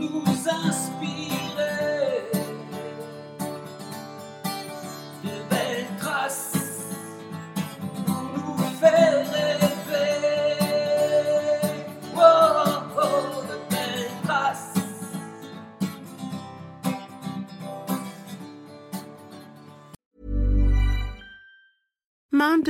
nous inspirer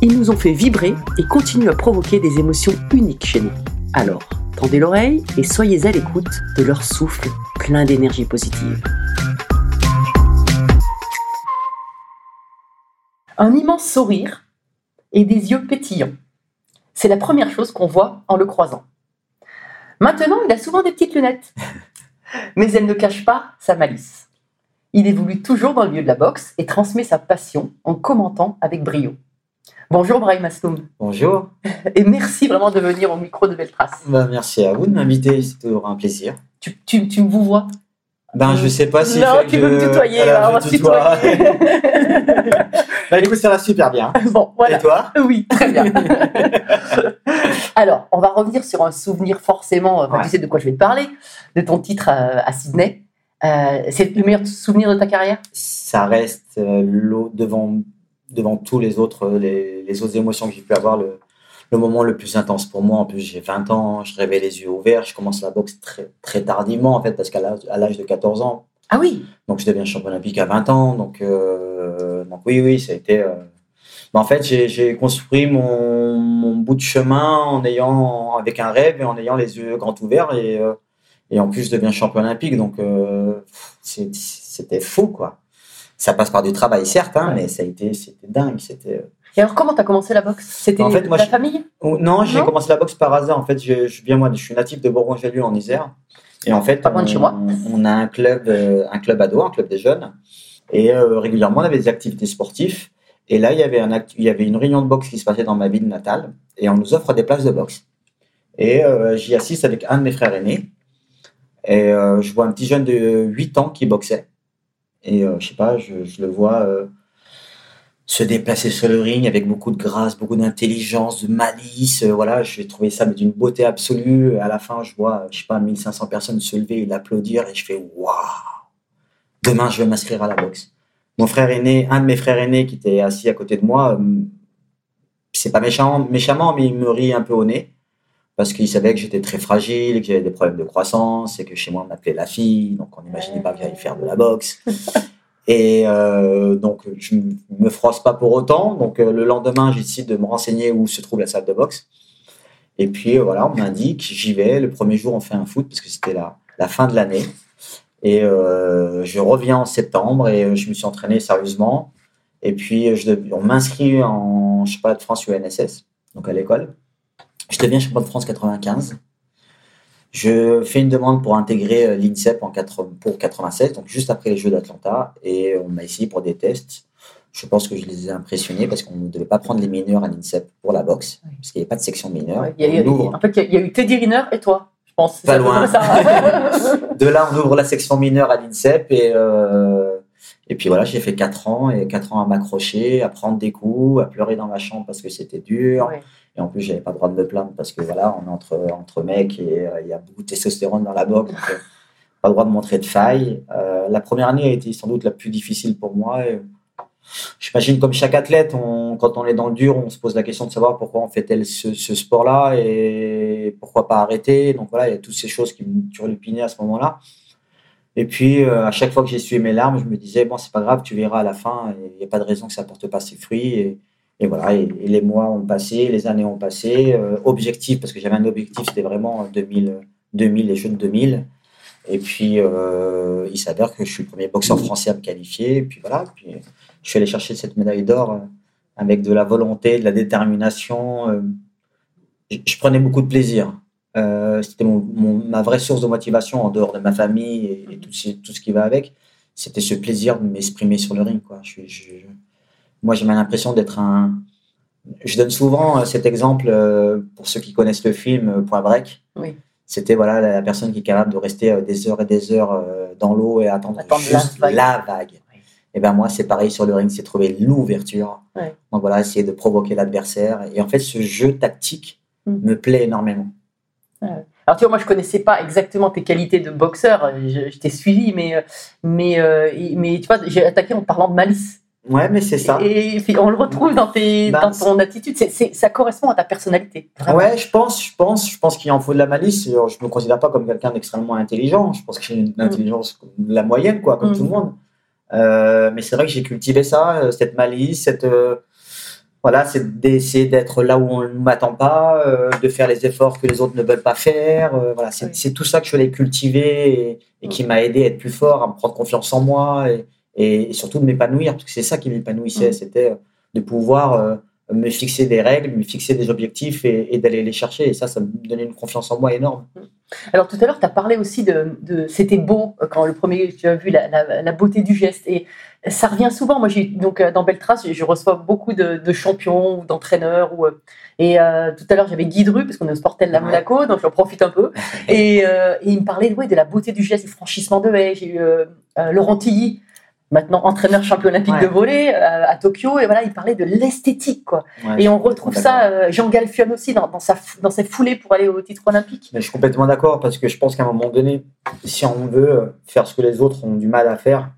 Ils nous ont fait vibrer et continuent à provoquer des émotions uniques chez nous. Alors, tendez l'oreille et soyez à l'écoute de leur souffle plein d'énergie positive. Un immense sourire et des yeux pétillants. C'est la première chose qu'on voit en le croisant. Maintenant, il a souvent des petites lunettes, mais elles ne cachent pas sa malice. Il évolue toujours dans le milieu de la boxe et transmet sa passion en commentant avec brio. Bonjour Brahim Asloum. Bonjour. Et merci vraiment de venir au micro de Belle Trace. Bah, merci à vous de m'inviter, c'est toujours un plaisir. Tu, tu, tu me vous vois Ben, je sais pas si. Non, tu peux me tutoyer, Alors, alors on va se tutoyer. bah, écoute, ça va super bien. bon, voilà. Et toi? Oui, très bien. Alors, on va revenir sur un souvenir forcément, enfin, Ouais. tu sais de quoi je vais te parler, de ton titre euh, à Sydney. Euh, c'est le meilleur souvenir de ta carrière? Ça reste euh, l'eau devant, devant tous les autres, euh, les, les autres émotions que j'ai pu avoir, le, le moment le plus intense pour moi. En plus, j'ai 20 ans, je rêvais les yeux ouverts, je commence la boxe très, très tardivement, en fait, parce qu'à l'âge de 14 ans, Ah oui Donc, je deviens champion olympique à 20 ans. Donc, euh, donc oui, oui, ça a été. euh, en fait, j'ai construit mon, mon bout de chemin en ayant, avec un rêve et en ayant les yeux grands ouverts. Et, euh, et en plus, je deviens champion olympique. Donc, c'était fou, quoi. Ça passe par du travail, certes, hein, Ouais. mais ça a été, c'était dingue. C'était. euh, Et alors, comment tu as commencé la boxe? C'était En fait, moi, ta je- famille? Oh, Non, j'ai commencé la boxe par hasard. En fait, je, je viens moi, je suis natif de Bourgogne-Jallieu en Isère. Et en fait, Pas loin de on, chez moi. on a un club, euh, un club ado, un club des jeunes. Et euh, régulièrement, on avait des activités sportives. Et là, il y avait un il y avait une réunion de boxe qui se passait dans ma ville natale. Et on nous offre des places de boxe. Et euh, j'y assiste avec un de mes frères aînés. Et je vois un petit jeune de 8 ans qui boxait. Et euh, je sais pas, je, le vois euh, se déplacer sur le ring avec beaucoup de grâce, beaucoup d'intelligence, de malice. Euh, voilà, j'ai trouvé ça d'une beauté absolue. À la fin, je vois, je sais pas, 1500 personnes se lever et l'applaudir et je fais waouh. Demain, je vais m'inscrire à la boxe. Mon frère aîné, un de mes frères aînés qui était assis à côté de moi, c'est pas méchant, méchamment, mais il me rit un peu au nez parce qu'il savait que j'étais très fragile, que j'avais des problèmes de croissance et que chez moi on m'appelait la fille, donc on n'imaginait pas que j'allais faire de la boxe. Et euh, donc, je ne me froisse pas pour autant. Donc, euh, le lendemain, j'ai décidé de me renseigner où se trouve la salle de boxe. Et puis, euh, voilà, on m'indique, j'y vais. Le premier jour, on fait un foot parce que c'était la, la fin de l'année. Et euh, je reviens en septembre et je me suis entraîné sérieusement. Et puis, je on m'inscrit en championnat de France UNSS, donc à l'école. Je deviens champion de France 95. Je fais une demande pour intégrer euh, l'INSEP en 80 pour 96, donc juste après les Jeux d'Atlanta, et on m'a essayé pour des tests. Je pense que je les ai impressionnés parce qu'on ne devait pas prendre les mineurs à l'INSEP pour la boxe, parce qu'il n'y avait pas de section mineure. Ouais, il y a- il y a- On ouvre- en fait, il y, a- il y a eu Teddy Riner et toi, je pense. Pas loin. ça. De là, on ouvre la section mineure à l'INSEP et, euh, et puis voilà, j'ai fait 4 ans et 4 ans à m'accrocher, à prendre des coups, à pleurer dans ma chambre parce que c'était dur. Ouais. Et en plus, j'avais pas le droit de me plaindre parce que voilà, on est entre, entre mecs et euh, il y a beaucoup de testostérone dans la boxe. Donc, euh, pas le droit de montrer de faille. Euh, la première année a été sans doute la plus difficile pour moi. J'imagine comme chaque athlète, quand on est dans le dur, on se pose la question de savoir pourquoi on fait tel ce, sport-là et pourquoi pas arrêter. Donc voilà, il y a toutes ces choses qui me turlupinaient à ce moment-là. Et puis, à chaque fois que essuyé mes larmes, je me disais, bon, c'est pas grave, tu verras à la fin, il n'y a pas de raison que ça porte pas ses fruits. Et voilà, et, et les mois ont passé, les années ont passé. Euh, objectif, parce que j'avais un objectif, c'était vraiment 2000, 2000, les Jeux de 2000. Et puis, euh, il s'avère que je suis le premier boxeur français à me qualifier. Et puis voilà, puis je suis allé chercher cette médaille d'or euh, avec de la volonté, de la détermination. euh, je prenais beaucoup de plaisir. Euh, C'était mon- mon- ma vraie source de motivation en dehors de ma famille et, et tout, ce- qui va avec. C'était ce plaisir de m'exprimer sur le ring. Quoi. Je, je- moi, j'ai l'impression d'être un. Je donne souvent euh, cet exemple euh, pour ceux qui connaissent le film euh, Point Break. Oui. C'était voilà, la, personne qui est capable de rester des heures et des heures dans l'eau et attendre, Attendre la juste vague. la vague. Oui. Et ben moi, c'est pareil sur le ring, c'est trouver l'ouverture. Ouais. Donc voilà, essayer de provoquer l'adversaire. Et en fait, ce jeu tactique Mm. me plaît énormément. Alors tu vois, moi je connaissais pas exactement tes qualités de boxeur, je, je t'ai suivi, mais, mais, mais tu vois, j'ai attaqué en parlant de malice. Ouais, mais c'est ça. Et puis on le retrouve dans, tes, Bah, dans ton attitude, ça correspond à ta personnalité. vraiment. Ouais, je pense, je pense, je pense qu'il en faut de la malice. Je me considère pas comme quelqu'un d'extrêmement intelligent. Je pense que j'ai une intelligence comme la moyenne, quoi, comme Mm. tout le monde. Euh, mais c'est vrai que j'ai cultivé ça, euh, cette malice, cette euh, voilà, c'est d'essayer d'être là où on ne m'attend pas, euh, de faire les efforts que les autres ne veulent pas faire. voilà, c'est Oui. tout ça que je voulais cultiver et, et qui m'a aidé à être plus fort, à me prendre confiance en moi et, et, et surtout de m'épanouir, parce que c'est ça qui m'épanouissait, Mm. c'était euh, de pouvoir euh, me fixer des règles, me fixer des objectifs et, et d'aller les chercher. Et ça, ça me donnait une confiance en moi énorme. Alors tout à l'heure, tu as parlé aussi de, de c'était beau euh, quand le premier, tu as vu la, la- la beauté du geste. Et ça revient souvent. Moi, j'ai donc dans Beltrace, je, reçois beaucoup de, de champions ou d'entraîneurs. Ou, et euh, tout à l'heure, j'avais Guy Dru, parce qu'on est au Sportel à Ouais. Monaco, donc j'en profite un peu. Et, euh, et il me parlait ouais, de la beauté du geste, du franchissement de haie. J'ai eu euh, Laurent Tilly, maintenant entraîneur champion olympique Ouais. de volley euh, à Tokyo. Et voilà, il parlait de l'esthétique. quoi. Ouais, Et on retrouve ça, euh, Jean Galfion aussi, dans, dans, sa, dans ses foulées pour aller au titre olympique. Mais je suis complètement d'accord parce que je pense qu'à un moment donné, si on veut euh, faire ce que les autres ont du mal à faire,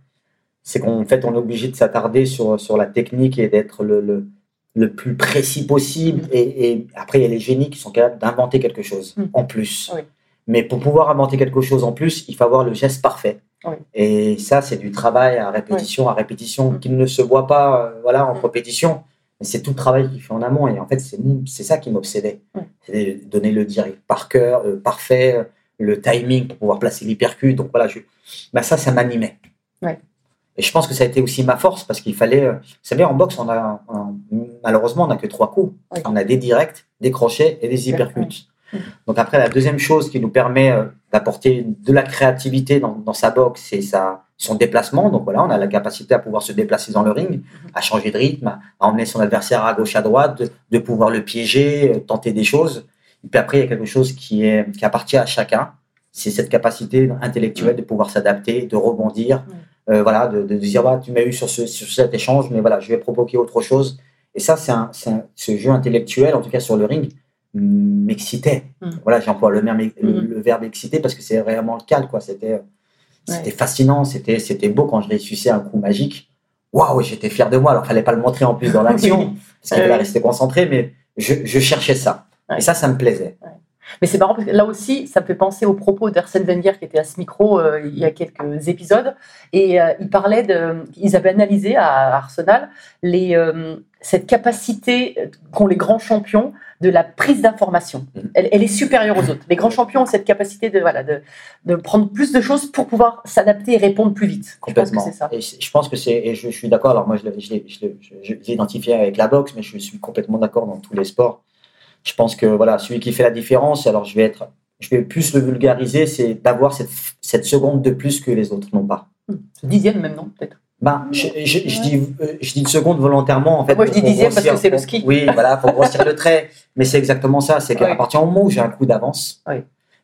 c'est qu'en fait, on est obligé de s'attarder sur, sur la technique et d'être le, le, le plus précis possible. Mm. Et, et après, il y a les génies qui sont capables d'inventer quelque chose Mm. en plus. Oui. Mais pour pouvoir inventer quelque chose en plus, il faut avoir le geste parfait. Oui. Et ça, c'est du travail à répétition, à répétition, Mm. qui ne se voit pas euh, voilà, en Mm. compétition. Mais c'est tout le travail qu'il fait en amont. Et en fait, c'est ça qui m'obsédait. Mm. C'est de donner le direct par cœur, euh, parfait, euh, le timing pour pouvoir placer l'hypercute. Donc voilà, je, bah ça, ça m'animait. Et je pense que ça a été aussi ma force parce qu'il fallait. euh, Vous savez, en boxe, on a, on- malheureusement, on n'a que trois coups. Oui. On a des directs, des crochets et des hypercutes. Donc après, la deuxième chose qui nous permet euh, d'apporter de la créativité dans, dans sa boxe, c'est sa, son déplacement. Donc voilà, on a la capacité à pouvoir se déplacer dans le ring, à changer de rythme, à, emmener son adversaire à gauche, à droite, de, de pouvoir le piéger, euh, tenter des choses. Et puis après, il y a quelque chose qui, est, qui appartient à chacun. C'est cette capacité intellectuelle de pouvoir s'adapter, de rebondir. Euh, voilà, de, de dire, bah, tu m'as eu sur, ce, sur cet échange, mais voilà, je vais provoquer autre chose. Et ça, c'est un, c'est un- ce jeu intellectuel, en tout cas sur le ring, m'excitait. Mm. Voilà, j'emploie le, le, Mm. le verbe exciter parce que c'est vraiment le cas, quoi. C'était, c'était fascinant, c'était, beau quand je réussissais un coup magique. Waouh, j'étais fier de moi. Alors, fallait pas le montrer en plus dans l'action, parce qu'il Ouais, fallait rester concentré, mais je, je cherchais ça. Ouais. Et ça, ça me plaisait. Mais c'est marrant parce que là aussi, ça me fait penser aux propos d'Arsène Wenger qui était à ce micro euh, il y a quelques épisodes. Et euh, il parlait de. Ils avaient analysé à Arsenal les, euh, cette capacité qu'ont les grands champions de la prise d'information. Elle, elle est supérieure aux autres. Les grands champions ont cette capacité de, voilà, de, de prendre plus de choses pour pouvoir s'adapter et répondre plus vite. Je pense que Complètement. c'est ça. Et je pense que c'est, et je, je suis d'accord. Alors moi, je l'ai, je identifié avec la boxe, mais je suis complètement d'accord dans tous les sports. Je pense que voilà, celui qui fait la différence, alors je vais être, je vais plus le vulgariser, c'est d'avoir cette, cette seconde de plus que les autres n'ont pas. Dixième même, non Peut-être. Ben, je, je, je dis, euh, je dis une seconde volontairement en fait. Moi, je dis dixième parce que c'est le ski. Oui, voilà, pour grossir le trait. Mais c'est exactement ça. C'est qu'à Oui. partir du moment où j'ai un coup d'avance, Oui.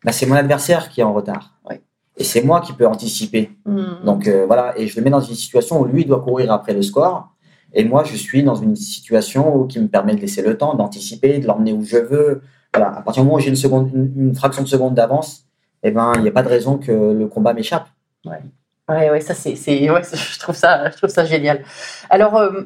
ben, c'est mon adversaire qui est en retard. Oui. Et c'est moi qui peux anticiper. Hmm. Donc euh, voilà, et je le mets dans une situation où lui doit courir après le score. Et moi, je suis dans une situation où, qui me permet de laisser le temps, d'anticiper, de l'emmener où je veux. Voilà, à partir du moment où j'ai une, seconde, une, une fraction de seconde d'avance, eh ben, il n'y a pas de raison que le combat m'échappe. Ouais, ouais, ça c'est, c'est, ouais, je trouve ça, je trouve ça génial. Alors euh,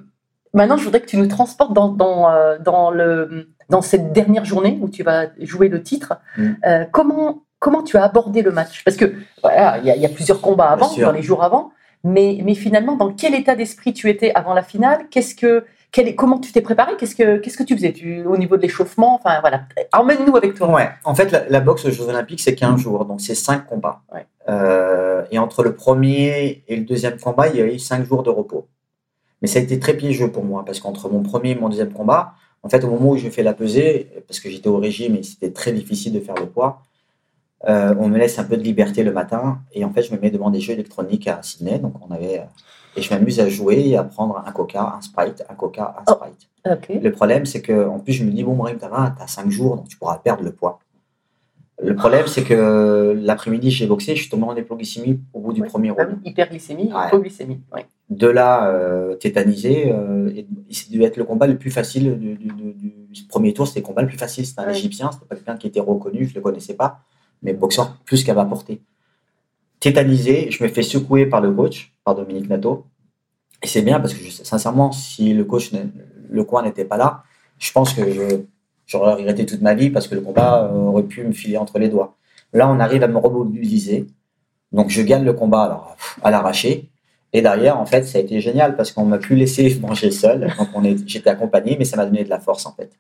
maintenant, je voudrais que tu nous transportes dans, dans, euh, dans le, dans cette dernière journée où tu vas jouer le titre. Mm. Euh, comment, comment tu as abordé le match? Parce que voilà, il y, y a plusieurs combats avant, dans les jours avant, mais, mais finalement, dans quel état d'esprit tu étais avant la finale? Qu'est-ce que, quel comment tu t'es préparé? Qu'est-ce que, qu'est-ce que tu faisais? Tu, au niveau de l'échauffement Enfin voilà, emmène-nous avec toi. Ouais. En fait, la, la boxe aux Jeux Olympiques, c'est 15 jours, donc c'est 5 combats. Ouais. Euh, et entre le premier et le deuxième combat, il y a eu 5 jours de repos. Mais ça a été très piégeux pour moi, parce qu'entre mon premier et mon deuxième combat, en fait, au moment où je fais la pesée, parce que j'étais au régime et c'était très difficile de faire le poids, euh, on me laisse un peu de liberté le matin. Et en fait, je me mets devant des jeux électroniques à Sydney. Donc, on avait, euh, et je m'amuse à jouer et à prendre un coca, un sprite, un coca, un Oh. sprite. Le problème, c'est que en plus, je me dis, bon, Brahim, t'as 5 jours, donc tu pourras perdre le poids. Le problème, c'est que l'après-midi, j'ai boxé, je suis tombé en hypoglycémie au bout du Ouais. premier Ah round. oui, hyperglycémie, Ouais. hypoglycémie. ouais. De là, euh, tétanisé, euh, et c'est dû être le combat le plus facile du, du- du- du premier tour. C'était le combat le plus facile. C'était un. Égyptien, c'était pas quelqu'un qui était reconnu, je le connaissais pas, mais boxeur plus qu'à ma portée. Tétanisé, je me fais secouer par le coach, par Dominique Nato. Et c'est bien parce que je- sincèrement, si le coach, le coin n'était pas là, je pense que j'aurais regretté toute ma vie parce que le combat euh, aurait pu me filer entre les doigts. Là, on arrive à me remobiliser. Donc, je gagne le combat alors, à l'arraché. Et derrière, en fait, ça a été génial parce qu'on m'a plus laissé manger seul. Donc, j'étais accompagné, mais ça m'a donné de la force, en fait.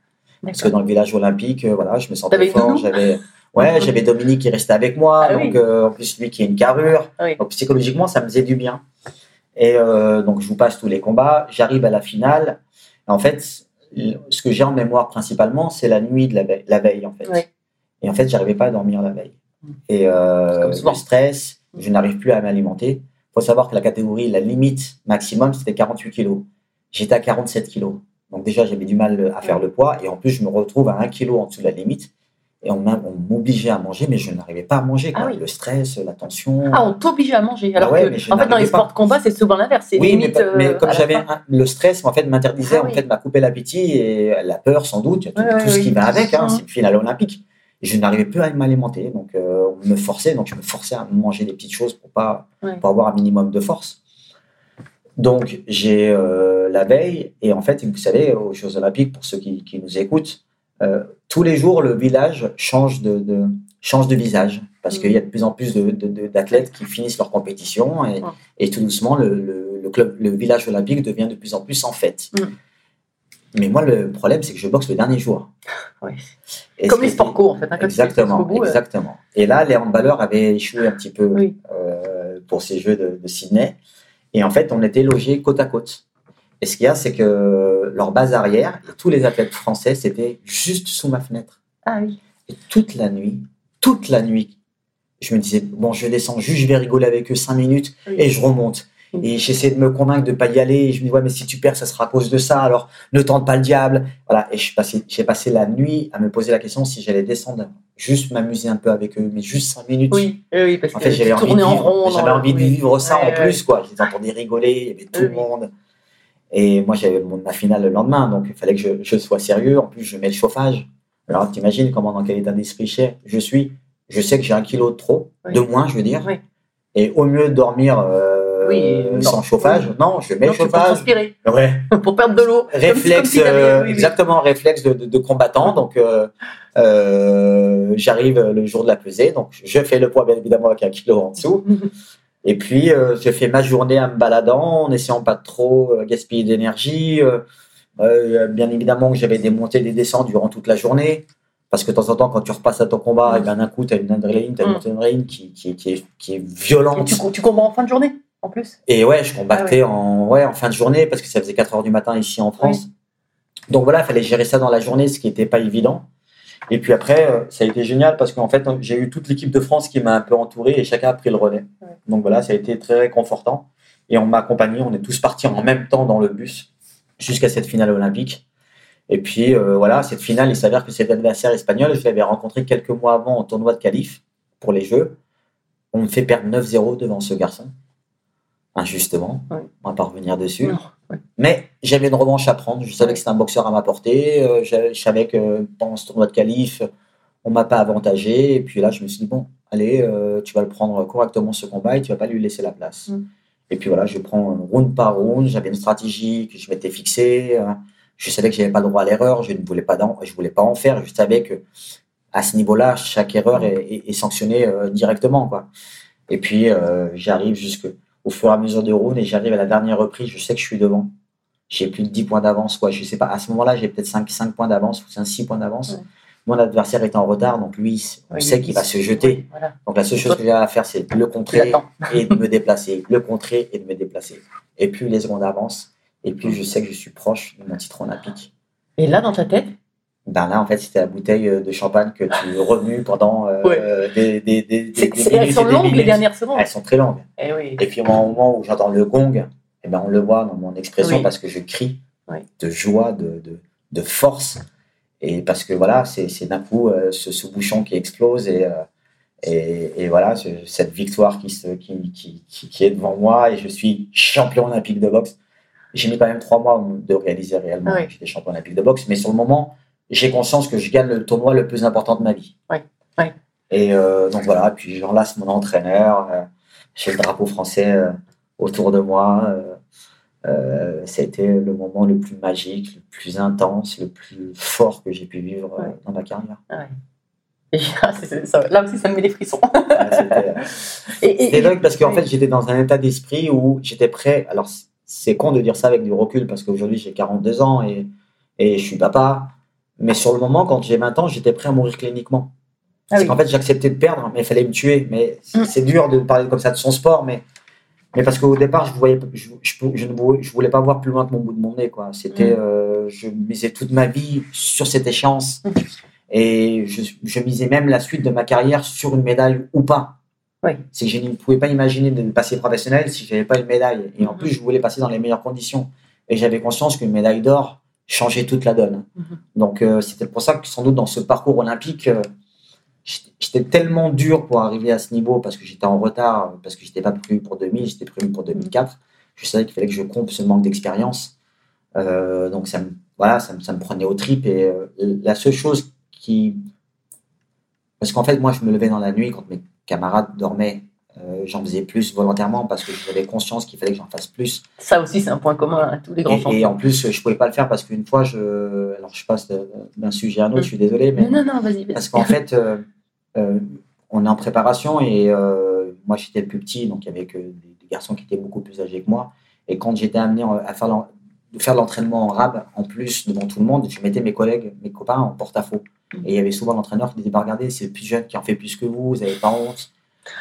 Parce que dans le village olympique, euh, voilà, je me sentais fort. J'avais, ouais, j'avais Dominique qui restait avec moi. Ah donc, oui. euh, en plus, lui qui a une carrure. Oui. Donc, psychologiquement, ça me faisait du bien. Et euh, donc, je vous passe tous les combats. J'arrive à la finale. En fait, ce que j'ai en mémoire principalement, c'est la nuit de la veille, la veille en fait. Et en fait, j'arrivais pas à dormir la veille. Et euh, le stress, je n'arrive plus à m'alimenter. Il faut savoir que la catégorie, la limite maximum, c'était 48 kilos. J'étais à 47 kilos. Donc déjà, j'avais du mal à faire le poids. Et en plus, je me retrouve à 1 kilo en dessous de la limite. Et on m'obligeait à manger, mais je n'arrivais pas à manger. quoi. Ah oui. Le stress, la tension. Ah, on t'obligeait à manger. Alors Ah ouais, que, en fait, dans les sports de combat, c'est souvent l'inverse. Oui, mais, limite. mais euh, comme j'avais le stress, en fait, m'interdisait, Ah en oui. fait, m'a coupé l'appétit et la peur, sans doute, tout, Ouais, ce qui va avec. Hein, c'est une finale olympique. Et je n'arrivais plus à m'alimenter, donc euh, on me forçait, donc je me forçais à manger des petites choses pour pas Ouais. pour avoir un minimum de force. Donc j'ai euh, la veille et en fait, vous savez, aux Jeux Olympiques, pour ceux qui, qui nous écoutent, euh, tous les jours le village change de, de- change de visage parce Mhm. qu'il y a de plus en plus d'athlètes qui finissent leur compétition et, tout doucement le, le- le club, le village olympique devient de plus en plus en fête. Mhm. Mais moi, le problème, c'est que je boxe le dernier jour. Comme les sports co, en fait. hein, Exactement, euh, exactement. Et là, les handballeurs avaient échoué un petit peu Oui. euh, pour ces Jeux de, de Sydney. Et en fait, on était logés côte à côte. Et ce qu'il y a, c'est que leur base arrière, et tous les athlètes français, c'était juste sous ma fenêtre. Ah oui. Et toute la nuit, toute la nuit, je me disais, bon, je descends juste, je vais rigoler avec eux cinq minutes Oui. et je remonte. Oui. Et j'essaie de me convaincre de pas y aller. Et je me dis, ouais, mais si tu perds, ça sera à cause de ça. Alors, ne tente pas le diable. Voilà. Et suis passé- j'ai passé la nuit à me poser la question si j'allais descendre, juste m'amuser un peu avec eux, mais juste cinq minutes. Oui, oui, parce En que fait, j'avais envie, de en vivre, rond. j'avais dans- envie de oui. vivre ça Ouais, en ouais. plus, quoi. Je les entendais rigoler, il y avait tout Oui, le monde. Et moi, j'avais mon- ma finale le lendemain, donc il fallait que je, je sois sérieux. En plus, je mets le chauffage. Alors, t'imagines comment, dans quel état d'esprit je- suis? Je sais que j'ai un kilo de trop, Oui. de moins, je veux dire. Oui. Et au mieux de dormir euh, oui, non. sans chauffage. Non, je mets Non, le pour chauffage. transpirer, Ouais. pour perdre de l'eau. Réflexe, si euh, exactement, réflexe de, de, de combattant. Donc, euh, j'arrive le jour de la pesée. Donc, je fais le poids, bien évidemment, avec un kilo en dessous. Et puis, euh, je fais ma journée en me baladant, en essayant pas de trop euh, gaspiller d'énergie. Euh, euh, bien évidemment que j'avais des montées et des descentes durant toute la journée. Parce que de temps en temps, quand tu repasses à ton combat, et bien d'un coup, tu as une adrénaline, tu as une Mm. montée d'adrénaline qui, qui, qui, est, qui est Et violente. tu, tu combats en fin de journée, en plus? Et ouais, je combattais Ah en, ouais, en fin de journée parce que ça faisait 4 heures du matin ici en France. Donc voilà, il fallait gérer ça dans la journée, ce qui n'était pas évident. Et puis après, euh, ça a été génial parce qu'en fait, j'ai eu toute l'équipe de France qui m'a un peu entouré et chacun a pris le relais. Ouais. Donc voilà, ça a été très réconfortant. Et on m'a accompagné, on est tous partis en même temps dans le bus jusqu'à cette finale olympique. Et puis euh, voilà, cette finale, il s'avère que cet adversaire espagnol, je l'avais rencontré quelques mois avant au tournoi de qualif pour les Jeux. On me fait perdre 9-0 devant ce garçon, injustement. Ouais. On va pas revenir dessus. Non, ouais. Mais j'avais une revanche à prendre. Je savais que c'était un boxeur à ma portée. Euh, je, je savais que pendant ce tournoi de qualif, on m'a pas avantagé. Et puis là, je me suis dit, bon, allez, euh, tu vas le prendre correctement ce combat et tu vas pas lui laisser la place. Mm. Et puis voilà, je prends round par round. J'avais une stratégie que je m'étais fixée. Euh, Je savais que j'avais pas le droit à l'erreur. Je ne voulais pas, je voulais pas en faire. Je savais que à ce niveau-là, chaque erreur est, est- est sanctionnée euh, directement, quoi. Et puis, j'arrive jusque au fur et à mesure des rounds et j'arrive à la dernière reprise. Je sais que je suis devant. J'ai plus de 10 points d'avance, quoi. Je sais pas. À ce moment-là, j'ai peut-être 5, 5 points d'avance ou 6 points d'avance. Ouais. Mon adversaire est en retard, donc lui, on Oui, sait qu'il va se jeter. Voilà. Donc la seule chose que j'ai à faire, c'est de le contrer et de me déplacer, le contrer et de me déplacer. Et plus les secondes avancent, et plus je sais que je suis proche de mon titre olympique. Et là, dans ta tête, Ben là, en fait, c'était la bouteille euh, de champagne que tu remues pendant euh, Ouais. des, des, des, des- c'est- elles minutes sont longues les minutes. dernières secondes. Elles sont très longues. Eh oui. Et puis au moment où j'entends le gong, eh ben, on le voit dans mon expression Oui. parce que je crie Oui. de joie, de, de, de force. Et parce que voilà, c'est d'un coup euh, ce, ce bouchon qui explose et, euh, et, et voilà, ce- cette victoire qui, se, qui, qui, qui, qui est devant moi et je suis champion olympique de boxe. J'ai mis quand même trois mois de réaliser réellement que j'étais champion olympique de boxe, mais sur le moment, j'ai conscience que je gagne le tournoi le plus important de ma vie. Oui. Oui. Et euh, donc voilà, puis j'enlace mon entraîneur, euh, j'ai le drapeau français euh, autour de moi. C'était le moment le plus magique, le plus intense, le plus fort que j'ai pu vivre Ouais. dans ma carrière. Et là, ça- aussi, ça me met des frissons. Ouais, C'était dingue parce qu'en fait, j'étais dans un état d'esprit où j'étais prêt. Alors, c'est con de dire ça avec du recul parce qu'aujourd'hui, j'ai 42 ans et, et je suis papa. Mais sur le moment, quand j'ai 20 ans, j'étais prêt à mourir cliniquement. Ah qu'en fait, j'acceptais de perdre, mais il fallait me tuer. Mais c'est Mm. c'est dur de parler comme ça de son sport, mais, mais parce qu'au départ, je, voyais, je, je, je ne voulais, je voulais pas voir plus loin que mon bout de mon nez. Quoi. C'était, Mm. euh, je misais toute ma vie sur cette échéance. Mm. Et je, je misais même la suite de ma carrière sur une médaille ou pas. Oui. C'est que je ne pouvais pas imaginer de passer professionnel si je n'avais pas une médaille. Et en plus, je voulais passer dans les meilleures conditions. Et j'avais conscience qu'une médaille d'or changeait toute la donne. Mhm. Donc, euh, c'était pour ça que sans doute dans ce parcours olympique, euh, j'étais- tellement dur pour arriver à ce niveau parce que j'étais en retard, parce que j'étais pas prévu pour 2000, j'étais prévu pour 2004. Je savais qu'il fallait que je comble ce manque d'expérience. Euh, donc, ça me, voilà, ça me, ça me prenait aux tripes. Et la seule chose qui. Parce qu'en fait, moi, je me levais dans la nuit quand mes camarades dormaient. Euh, j'en faisais plus volontairement parce que j'avais conscience qu'il fallait que j'en fasse plus. Ça aussi, c'est un point commun à tous les grands Et, et en plus, je pouvais pas le faire parce qu'une fois, je. Alors, je passe d'un sujet à un autre, je suis désolé, mais. Non, non, vas-y. vas-y. Parce qu'en fait, euh, euh, on est en préparation et moi j'étais le plus petit, donc il y avait que des, garçons qui étaient beaucoup plus âgés que moi. Et quand j'étais amené en- à faire faire l'entraînement en rab, en plus devant tout le monde, je mettais mes collègues, mes copains en porte-à-faux. Et il y avait souvent l'entraîneur qui disait bah, Regardez, c'est le plus jeune qui en fait plus que vous, vous n'avez pas honte.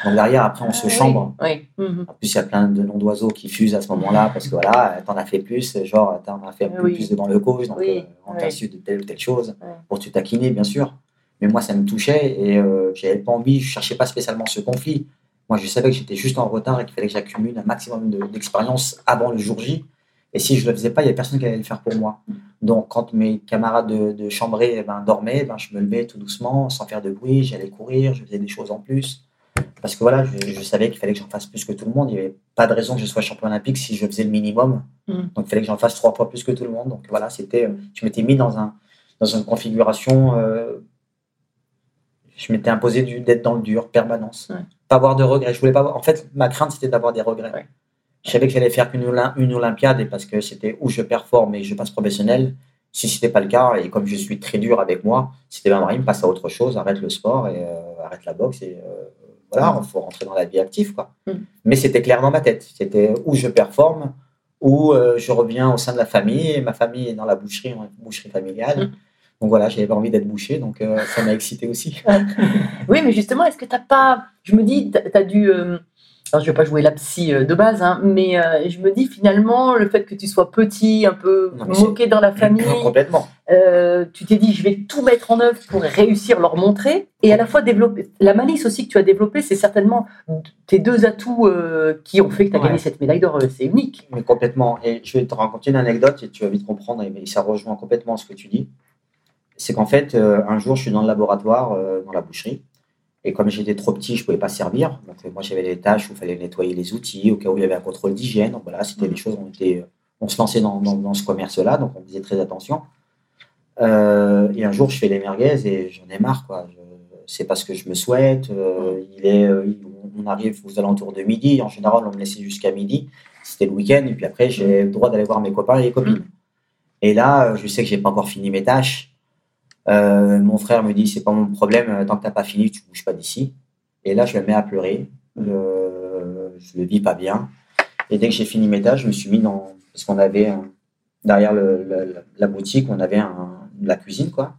Donc derrière, après, on se Ah oui, chambre. Mhm. En plus, il y a plein de noms d'oiseaux qui fusent à ce moment-là parce que voilà, t'en as fait plus, genre t'en as fait un peu Oui. plus devant le coach, donc Oui, euh, on t'a su de telle ou telle chose pour te taquiner, bien sûr. Mais moi, ça me touchait et euh, j'avais pas envie, je cherchais pas spécialement ce conflit. Moi, je savais que j'étais juste en retard et qu'il fallait que j'accumule un maximum de- d'expérience avant le jour J. Et si je le faisais pas, il y a personne qui allait le faire pour moi. Donc, quand mes camarades de, de chambrée eh ben, dormaient, ben, je me levais tout doucement, sans faire de bruit, j'allais courir, je faisais des choses en plus. Parce que voilà, je, je savais qu'il fallait que j'en fasse plus que tout le monde. Il n'y avait pas de raison que je sois champion olympique si je faisais le minimum. Mm. Donc, il fallait que j'en fasse trois fois plus que tout le monde. Donc, voilà, c'était, euh, je m'étais mis dans, un, dans une configuration. euh, je m'étais imposé d'être dans le dur, permanence. Ouais. Pas avoir de regrets. Je voulais pas avoir- En fait, ma crainte, c'était d'avoir des regrets. Ouais. Je savais que j'allais faire qu'une une Olympiade et parce que c'était où je performe et je passe professionnel. Si ce n'était pas le cas, et comme je suis très dur avec moi, c'était ben, Marie, passe à autre chose, arrête le sport et euh, arrête la boxe et euh, voilà, il faut rentrer dans la vie active. Quoi. Mm. Mais c'était clair dans ma tête. C'était où je performe, où euh, je reviens au sein de la famille et ma famille est dans la boucherie, en boucherie familiale. Mm. Donc voilà, j'avais pas envie d'être bouché, donc euh, ça m'a excité aussi. Oui, mais justement, est-ce que t'as pas. Je me dis, t'as as dû. euh, Alors, je vais pas jouer la psy euh, de base, hein, mais euh, je me dis finalement, le fait que tu sois petit, un peu Non, moqué dans la famille, Complètement. euh, tu t'es dit, je vais tout mettre en œuvre pour réussir, leur montrer, et à la fois développer. La malice aussi que tu as développée, c'est certainement tes deux atouts euh, qui ont fait que tu as Ouais. gagné cette médaille d'or. C'est unique. Mais complètement. Et je vais te raconter une anecdote et tu vas vite comprendre, et ça rejoint complètement ce que tu dis. C'est qu'en fait, euh, un jour, je suis dans le laboratoire, euh, dans la boucherie, et comme j'étais trop petit, je ne pouvais pas servir. Donc, euh, moi, j'avais des tâches où il fallait nettoyer les outils, au cas où il y avait un contrôle d'hygiène. Donc, voilà, c'était des choses, on, était, on se lançait dans, dans- dans ce commerce-là, donc on faisait très attention. Euh, et un jour, je fais les merguez et j'en ai marre, quoi. C'est pas ce que je me souhaite. euh, il est, euh, on arrive aux alentours de midi. En général, on me laissait jusqu'à midi. C'était le week-end. Et puis après, j'ai le droit d'aller voir mes copains et les copines. Et là, euh, je sais que j'ai pas encore fini mes tâches. Euh, mon frère me dit c'est pas mon problème. euh, Tant que t'as pas fini, tu bouges pas d'ici. Et là, je me mets à pleurer. Le- je le vis pas bien. Et dès que j'ai fini mes tâches, je me suis mis dans parce qu'on avait derrière la boutique, on avait la cuisine quoi,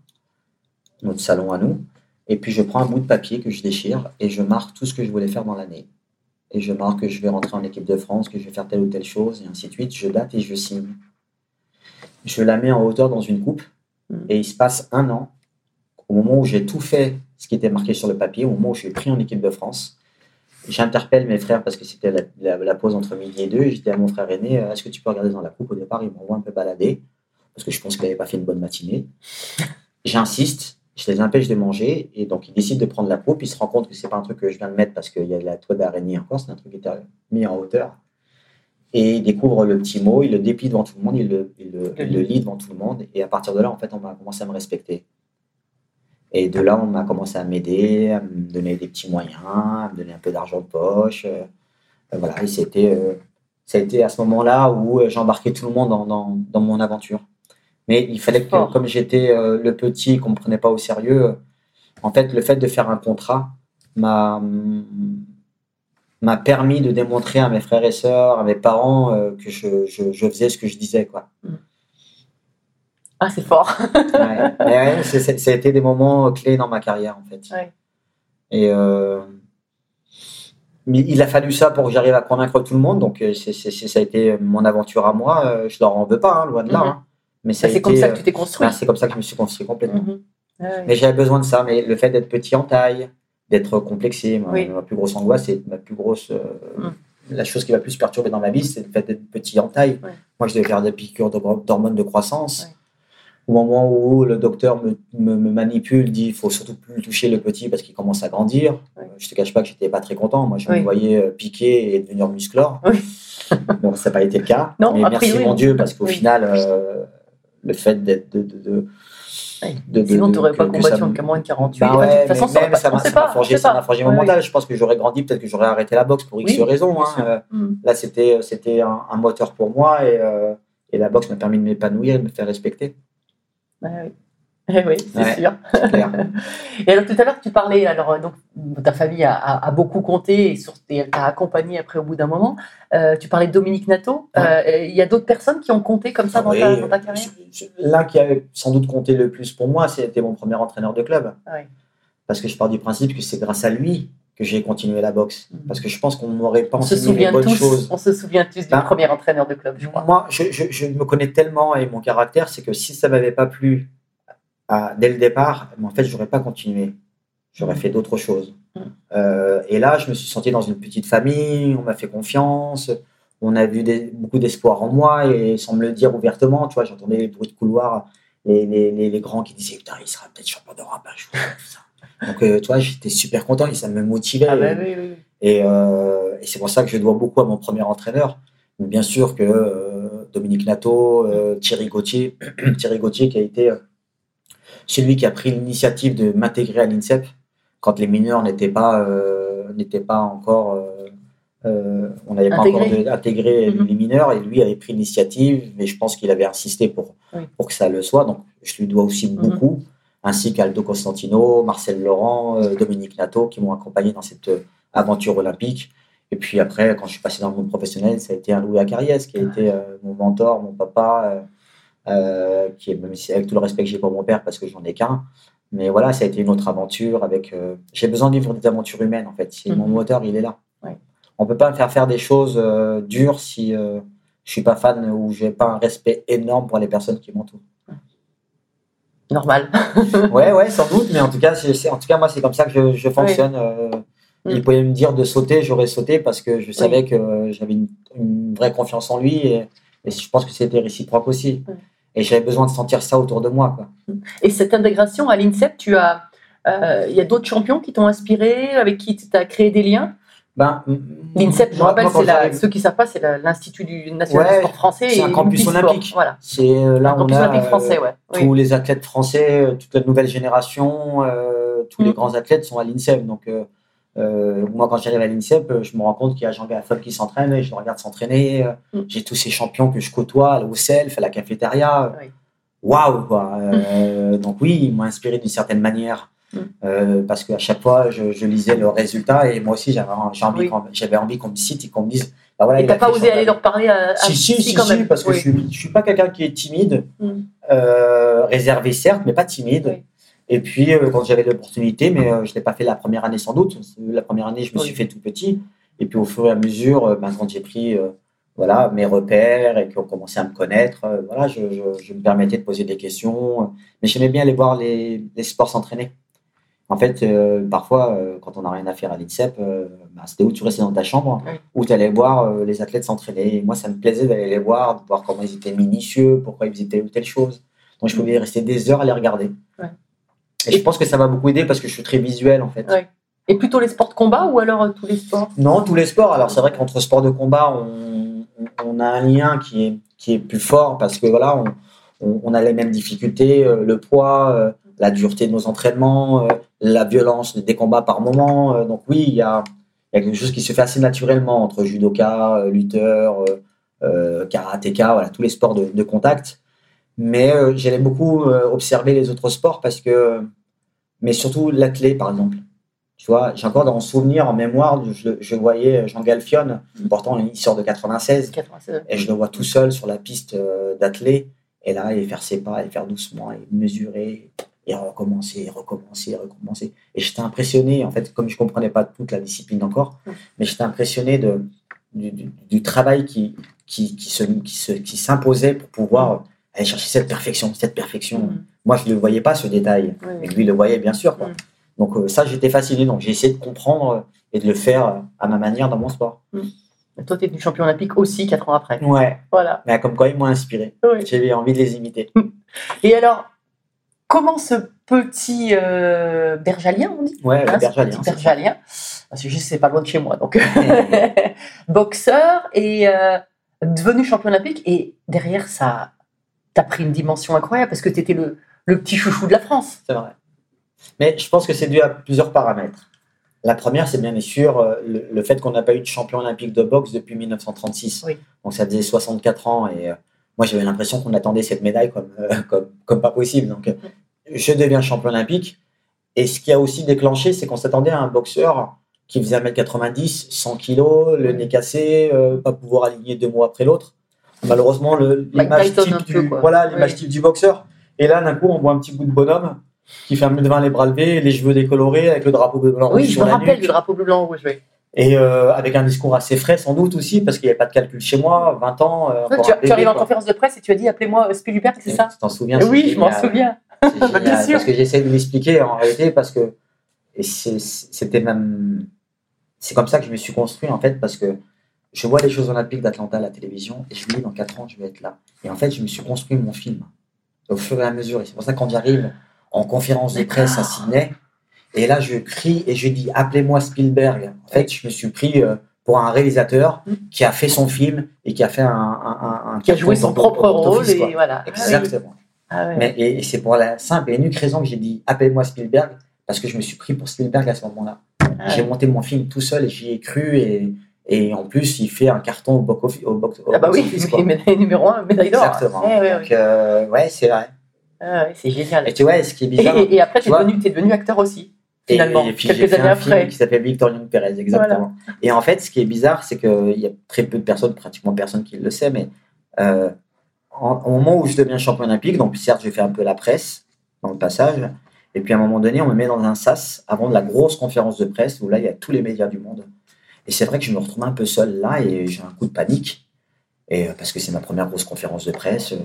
notre salon à nous. Et puis je prends un bout de papier que je déchire et je marque tout ce que je voulais faire dans l'année. Et je marque que je vais rentrer en équipe de France, que je vais faire telle ou telle chose, et ainsi de suite. Je date et je signe. Je la mets en hauteur dans une coupe. Mm. Et il se passe un an, au moment où j'ai tout fait ce qui était marqué sur le papier, au moment où je suis pris en équipe de France. J'interpelle mes frères parce que c'était la, la- la pause entre midi et deux. Et je dis à mon frère aîné euh, Est-ce que tu peux regarder dans la coupe Au départ, il m'envoie un peu balader parce que je pense qu'il n'avait pas fait une bonne matinée. J'insiste, je les empêche de manger et donc ils décident de prendre la coupe. Ils se rendent compte que c'est pas un truc que je viens de mettre parce qu'il y a la toile d'araignée encore, c'est un truc qui était mis en hauteur. Et ils découvrent le petit mot, ils le déplie devant tout le monde, ils le, le, lit devant tout le monde. Et à partir de là, en fait, on m'a commencé à me respecter. Et de là, on m'a commencé à m'aider, à me donner des petits moyens, à me donner un peu d'argent de poche. euh, euh, voilà, et c'était, euh, ça a été à ce moment-là où euh, j'embarquais tout le monde dans, dans, dans mon aventure. Mais il fallait que, comme j'étais euh, le petit qu'on ne me prenait pas au sérieux, en fait, le fait de faire un contrat m'a m'a permis de démontrer à mes frères et sœurs, à mes parents, euh, que je, je, je faisais ce que je disais. Quoi. Ah, c'est fort. Ouais. Ouais, c'est- ça a été des moments clés dans ma carrière, en fait. Ouais. Et euh, mais il a fallu ça pour que j'arrive à convaincre tout le monde. Donc, euh, c'est- c'est- ça a été mon aventure à moi. Je leur en veux pas, hein, loin de là. Mhm. hein. Mais a c'est comme ça que tu t'es construit. ben, c'est comme ça que je me suis construit complètement. Mhm. Ouais. Mais j'avais besoin de ça. Mais le fait d'être petit en taille, d'être complexé, ma, Oui. ma plus grosse angoisse, c'est ma plus grosse. euh, Mm. La chose qui va plus perturber dans ma vie, c'est le fait d'être petit en taille. Ouais. Moi, je devais faire des piqûres d'hormones de croissance. Ouais. Au moment où le docteur me, me- me manipule, dit il faut surtout plus toucher le petit parce qu'il commence à grandir. Ouais. Euh, Je te cache pas que j'étais pas très content. Moi, je me voyais euh, piquer et devenir musclore. Donc, ça n'a pas été le cas. Non, Mais merci priori, mon Dieu, parce qu'au oui. final, euh, le fait d'être de, de, de, Ouais. De- de- Sinon, tu n'aurais pas combattu en moins de 48. bah ouais, de toute façon, même ça m'a forgé, ça mon mental. Je pense que j'aurais grandi, peut-être que j'aurais arrêté la boxe pour X Oui, raisons. hein. Euh, Mhm. Là, c'était c'était un, un moteur pour moi et, euh, et la boxe m'a permis de m'épanouir de me faire respecter. Ouais, oui. Eh oui, c'est Ouais. sûr. Clair. Et alors tout à l'heure, tu parlais, alors euh, donc ta famille a, a- a beaucoup compté et t'a accompagné après au bout d'un moment. Euh, tu parlais de Dominique Nato. Euh, Il y a d'autres personnes qui ont compté comme ça dans, Oui, ta, dans ta carrière? L'un qui avait sans doute compté le plus pour moi, c'était mon premier entraîneur de club. Ouais. Parce que je pars du principe que c'est grâce à lui que j'ai continué la boxe. Mhm. Parce que je pense qu'on m'aurait pas On se enseigné les bonnes tous, choses. on se souvient tous du Ben, premier entraîneur de club, je crois. Moi, je, je- je me connais tellement et mon caractère, c'est que si ça m'avait pas plu à- dès le départ, en fait, j'aurais pas continué. J'aurais fait d'autres choses. Mm. Euh, et là, je me suis senti dans une petite famille, on m'a fait confiance, on a vu des- beaucoup d'espoir en moi et sans me le dire ouvertement, tu vois, j'entendais les bruits de couloir, les, les, les, les grands qui disaient Putain, il sera peut-être champion d'Europe un jour. Donc, euh, tu vois, j'étais super content et ça me motivait. Ah oui, oui, oui. Et, euh, et c'est pour ça que je dois beaucoup à mon premier entraîneur. Mais bien sûr que euh, Dominique Nato, Thierry Gauthier, Thierry Gauthier qui a été celui qui a pris l'initiative de m'intégrer à l'INSEP quand les mineurs n'étaient pas, euh, n'étaient pas encore euh, Euh, on n'avait pas encore de- intégré Mhm. les mineurs et lui avait pris l'initiative et je pense qu'il avait insisté pour, Oui. pour que ça le soit. Donc je lui dois aussi Mhm. beaucoup, ainsi qu'Aldo Costantino, Marcel Laurent, euh, Dominique Nato qui m'ont accompagné dans cette aventure olympique. Et puis après, quand je suis passé dans le monde professionnel, ça a été un Louis Acariès qui a été euh, mon mentor, mon papa, euh, euh, qui est, même si avec tout le respect que j'ai pour mon père parce que j'en ai qu'un. Mais voilà, ça a été une autre aventure avec. euh, j'ai besoin de vivre des aventures humaines en fait. Si Mon Mhm. moteur, il est là. Ouais. On peut pas me faire faire des choses euh, dures si euh, je suis pas fan ou j'ai pas un respect énorme pour les personnes qui m'entourent. Normal. ouais, ouais, sans doute, mais en tout cas, c'est, c'est- en tout cas, moi, c'est comme ça que je, je fonctionne. euh, Mm. Il pouvait me dire de sauter, j'aurais sauté parce que je savais que j'avais une, une vraie confiance en lui et, et je pense que c'était réciproque aussi. Et j'avais besoin de sentir ça autour de moi. Quoi. Et cette intégration à l'INSEP, tu as, euh, il y a d'autres champions qui t'ont inspiré, avec qui tu as créé des liens? Ben, L'INSEP, je rappelle, c'est la, ceux qui ne savent pas, c'est l'Institut du national Ouais, du sport français. c'est et un campus olympique. Voilà, C'est euh, là un on a olympique euh, français, ouais. Oui. tous les athlètes français, toute la nouvelle génération, euh, tous les Mm. grands athlètes sont à l'INSEP. Donc, euh, euh, moi, quand j'arrive à l'INSEP, euh, je me rends compte qu'il y a Jean Gaffol qui s'entraîne et je le regarde s'entraîner. euh, Mm. J'ai tous ces champions que je côtoie au self, à la cafétéria. Waouh, quoi. Euh, Donc, oui, ils m'ont inspiré d'une certaine manière. Mm. Euh, parce qu'à chaque fois, je, je lisais le résultat et moi aussi, j'avais envie, Oui. qu'on- j'avais envie qu'on me cite et qu'on me dise bah voilà, Et t'as pas osé aller leur parler à, à- si, si, si, quand si, même. parce que je suis, je suis pas quelqu'un qui est timide, Mm. réservé certes, mais pas timide. Oui. Et puis, euh, quand j'avais l'opportunité, mais euh, je l'ai pas fait la première année sans doute. La première année, je me Oui. suis fait tout petit. Et puis, au fur et à mesure, euh, ben, quand j'ai pris euh, voilà, mes repères et qu'on commençait à me connaître, voilà, je, je- je me permettais de poser des questions. Mais j'aimais bien aller voir les, les sports s'entraîner. En fait, parfois, quand on n'a rien à faire à l'INSEP, ben, c'était où tu restais dans ta chambre, Oui. où tu allais voir les athlètes s'entraîner. Moi, ça me plaisait d'aller les voir, de voir comment ils étaient minutieux, pourquoi ils faisaient telle ou telle chose. Donc, je pouvais rester des heures à les regarder. Ouais. Et je pense que ça m'a beaucoup aidé parce que je suis très visuel, en fait. Ouais. Et plutôt les sports de combat ou alors euh, tous les sports? Non, tous les sports. Alors, c'est vrai qu'entre sport de combat, on, on a un lien qui est, qui est plus fort parce que voilà, on, on, on a les mêmes difficultés, euh, le poids, euh, la dureté de nos entraînements, la violence des combats par moment. Donc, oui, il y a, il y a quelque chose qui se fait assez naturellement entre judoka, lutteur, euh, karatéka, voilà, tous les sports de, de contact. Mais euh, j'allais beaucoup euh, observer les autres sports parce que, mais surtout l'athlète, par exemple. Tu vois, j'ai encore dans mon souvenir, en mémoire, je, je voyais Jean Galfione, pourtant il sort de 96, 96. et je le vois tout seul sur la piste euh, d'athlée, et là, il faire ses pas, et faire doucement, et mesurer, et recommencer, et recommencer, et recommencer. Et j'étais impressionné, en fait, comme je comprenais pas toute la discipline encore, Mm. mais j'étais impressionné de, du, du- du travail qui, qui, qui se, qui se, qui s'imposait pour pouvoir aller chercher cette perfection, cette perfection. Mm. Moi, je ne le voyais pas, ce détail, Oui, mais lui, il le voyait, bien sûr. quoi. Mm. Donc euh, ça, j'étais fasciné. Donc j'ai essayé de comprendre euh, et de le faire euh, à ma manière dans mon sport. Et Toi, tu es devenu champion olympique aussi quatre ans après. Ouais. Voilà. Mais comme quoi, ils m'ont inspiré. Oui. J'avais envie de les imiter. Et alors, comment ce petit euh, bergalien, on dit? Ouais, Hein, bergalien. petit bergalien, parce que c'est pas loin de chez moi, donc boxeur et euh, devenu champion olympique. Et derrière, ça, t'as pris une dimension incroyable parce que tu étais le, le petit chouchou de la France. C'est vrai. Mais je pense que c'est dû à plusieurs paramètres. La première, c'est bien sûr euh, le, le fait qu'on n'a pas eu de champion olympique de boxe depuis 1936. Oui. Donc ça faisait 64 ans et euh, moi j'avais l'impression qu'on attendait cette médaille comme, euh, comme, comme pas possible. Donc je deviens champion olympique. Et ce qui a aussi déclenché, c'est qu'on s'attendait à un boxeur qui faisait 1m90, 100 kg, le nez cassé, euh, pas pouvoir aligner deux mois après l'autre. Malheureusement, l'image type, peu, du, quoi. voilà, l'image Oui. type du boxeur. Et là, d'un coup, on voit un petit bout de bonhomme qui fait un mètre 20 les bras levés, les cheveux décolorés, avec le drapeau bleu blanc oui, rouge je sur me rappelle du drapeau bleu blanc rouge. Oui. Et euh, avec un discours assez frais, sans doute aussi, parce qu'il n'y avait pas de calcul chez moi, 20 ans. euh, tu, arrives en conférence de presse et tu as dit appelez-moi euh, Spielberg, c'est ça Tu t'en souviens Oui, je m'en souviens. Bien sûr. Parce que j'essaie de l'expliquer en réalité, parce que c'était même. C'est comme ça que je me suis construit, en fait, parce que je vois les Jeux Olympiques d'Atlanta à la télévision et je me dis dans 4 ans, je vais être là. Et en fait, je me suis construit mon film au fur et à mesure. Et c'est pour ça que quand j'arrive en conférence de presse à Sydney, et là, je crie et je dis appelez-moi Spielberg. En fait, je me suis pris euh, pour un réalisateur Mm. qui a fait son film et qui a fait un. un, un- un Qui a joué son propre rôle et quoi. voilà. Exactement. Ah. Mais, et, et c'est pour la simple et unique raison que j'ai dit appelez-moi Spielberg, parce que je me suis pris pour Spielberg à ce moment-là. Ah J'ai monté mon film tout seul et j'y ai cru et, Et en plus, il fait un carton au box office. Au box, au Ah bah box oui, office, quoi. médaille numéro un, médaille d'or. Exactement. Ouais, ouais, Donc, ouais. euh, ouais, c'est vrai. Ah ouais, c'est génial. Et tu vois, ce qui est bizarre. et- et après, tu es devenu, acteur aussi, finalement, et puis j'ai quelques fait années un film après. qui s'appelle Victor Young Perez, exactement. Et en fait, ce qui est bizarre, c'est qu'il y a très peu de personnes, pratiquement personne qui le sait, mais euh, en- au moment où je deviens champion olympique, donc certes, j'ai fait un peu la presse dans le passage, et puis à un moment donné, on me met dans un sas avant de la grosse conférence de presse où là, il y a tous les médias du monde. Et c'est vrai que je me retrouve un peu seul là et j'ai un coup de panique, et, euh, parce que c'est ma première grosse conférence de presse. euh,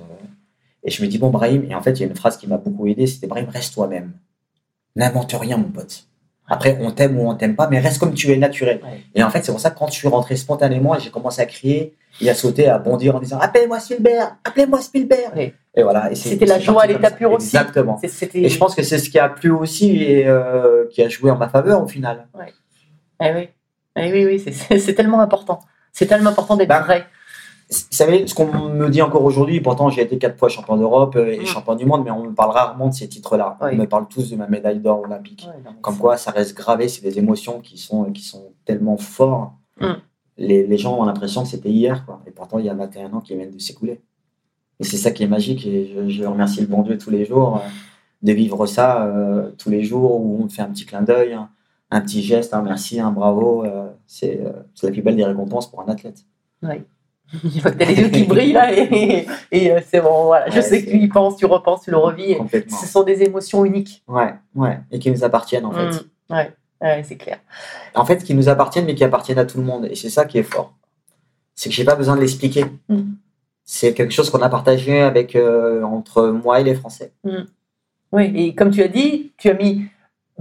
et je me dis, bon, Brahim, et en fait, il y a une phrase qui m'a beaucoup aidé, c'était Brahim, reste toi-même. N'invente rien, mon pote. Après, on t'aime ou on t'aime pas, mais reste comme tu es naturel. Ouais. Et en fait, c'est pour ça que quand je suis rentré spontanément, j'ai commencé à crier et à sauter, à bondir en disant Appelez-moi Spielberg Appelez-moi Spielberg Ouais. Et voilà. et C'était la joie à l'état pur aussi. Exactement. Et je pense que c'est ce qui a plu aussi et euh, qui a joué en ma faveur au final. Eh oui, Eh oui, oui, c'est- tellement important. C'est tellement important d'être Bah, vrai. Vous savez, ce qu'on me dit encore aujourd'hui, pourtant j'ai été quatre fois champion d'Europe euh, et Mm. champion du monde, mais on me parle rarement de ces titres-là. Oui. On me parle tous de ma médaille d'or olympique. Non, Comme quoi, ça reste gravé, c'est des émotions qui sont, qui sont tellement fortes. Mm. Les, les gens ont l'impression que c'était hier, quoi. et pourtant il y a 21 ans qui viennent de s'écouler. Et c'est ça qui est magique, et je, je remercie le bon Dieu tous les jours euh, de vivre ça euh, tous les jours où on me fait un petit clin d'œil, un, un petit geste, un merci, un bravo. euh, c'est euh, c'est la plus belle des récompenses pour un athlète. Ouais. Je vois que t'as les yeux qui brillent là et, et, euh, c'est bon, voilà. Je Ouais, sais que tu y penses, tu repenses, tu le revis. Ce sont des émotions uniques. Ouais, ouais, et qui nous appartiennent en fait. Mm. Ouais, ouais, c'est clair. En fait, qui nous appartiennent, mais qui appartiennent à tout le monde. Et c'est ça qui est fort. C'est que j'ai pas besoin de l'expliquer. Mm. C'est quelque chose qu'on a partagé avec euh, entre moi et les Français. Oui, et comme tu as dit, tu as mis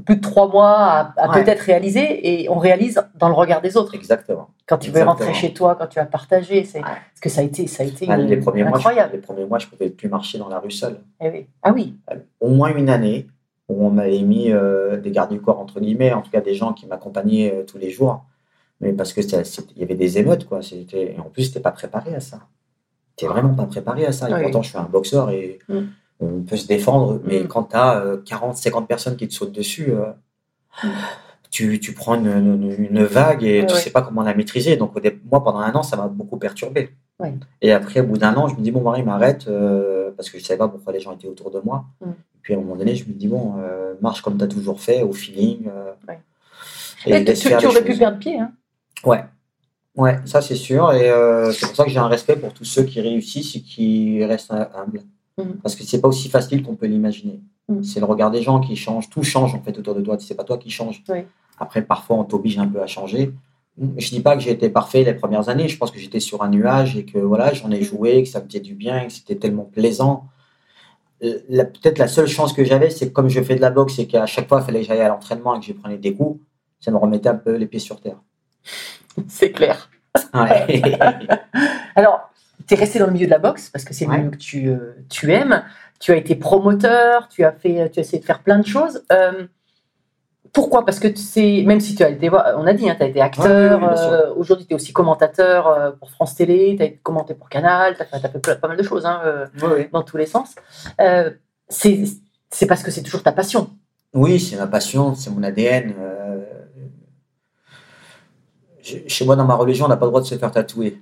plus de trois mois à, à Ouais. peut-être réaliser et on réalise dans le regard des autres. Exactement. Quand tu veux rentrer chez toi, quand tu vas partager, c'est Ouais. parce que ça a été, ça a été Ah, les, premiers mois, je, les premiers mois, je pouvais plus marcher dans la rue seul. Eh oui. Ah oui, Au moins une année où on m'avait mis euh, des gardes du corps, entre guillemets, en tout cas des gens qui m'accompagnaient euh, tous les jours. Mais parce que il y avait des émeutes, quoi. C'était- Et en plus, t'es pas préparé à ça. T'es vraiment pas préparé à ça. Et Oui. pourtant, je suis un boxeur et Mm. On peut se défendre. Mais Mm. quand tu as 40, 50 personnes qui te sautent dessus, euh, tu, tu prends une, une- une vague et Ouais, tu ouais. sais pas comment la maîtriser. Donc, moi, pendant un an, ça m'a beaucoup perturbé. Ouais. Et après, au bout d'un an, je me dis, bon, Marie, m'arrête, euh, parce que je savais pas pourquoi les gens étaient autour de moi. Mm. Puis à un moment donné, je me dis, bon, euh, marche comme tu as toujours fait, au feeling. euh, et Eh, tu, tu les aurais pu perdre pied. Hein. Ouais. Ouais, ça c'est sûr. Et c'est pour ça que j'ai un respect pour tous ceux qui réussissent et qui restent humbles. Mhm. Parce que c'est pas aussi facile qu'on peut l'imaginer. Mhm. C'est le regard des gens qui change. Tout change en fait autour de toi. C'est pas toi qui change. Oui. Après, parfois, on t'oblige un peu à changer. Je dis pas que j'ai été parfait les premières années. Je pense que j'étais sur un nuage et que voilà, j'en ai joué, que ça me faisait du bien, que c'était tellement plaisant. Euh, Peut-être la seule chance que j'avais, c'est que comme je fais de la boxe et qu'à chaque fois, il fallait que j'aille à l'entraînement et que je prenais des coups, ça me remettait un peu les pieds sur terre. C'est clair. Ouais. Alors, tu es resté dans le milieu de la boxe parce que c'est le Ouais. milieu que tu, euh, tu aimes. Tu as été promoteur, tu as, fait, tu as essayé de faire plein de choses. Euh, pourquoi? Parce que même si tu as été, on a dit, tu as été acteur, Ouais, euh, aujourd'hui tu es aussi commentateur pour France Télé, tu as été commenté pour Canal, tu as, fait plein- pas mal de choses hein, dans tous les sens. C'est parce que c'est toujours ta passion. Oui, c'est ma passion, c'est mon ADN. Chez moi, dans ma religion, on n'a pas le droit de se faire tatouer.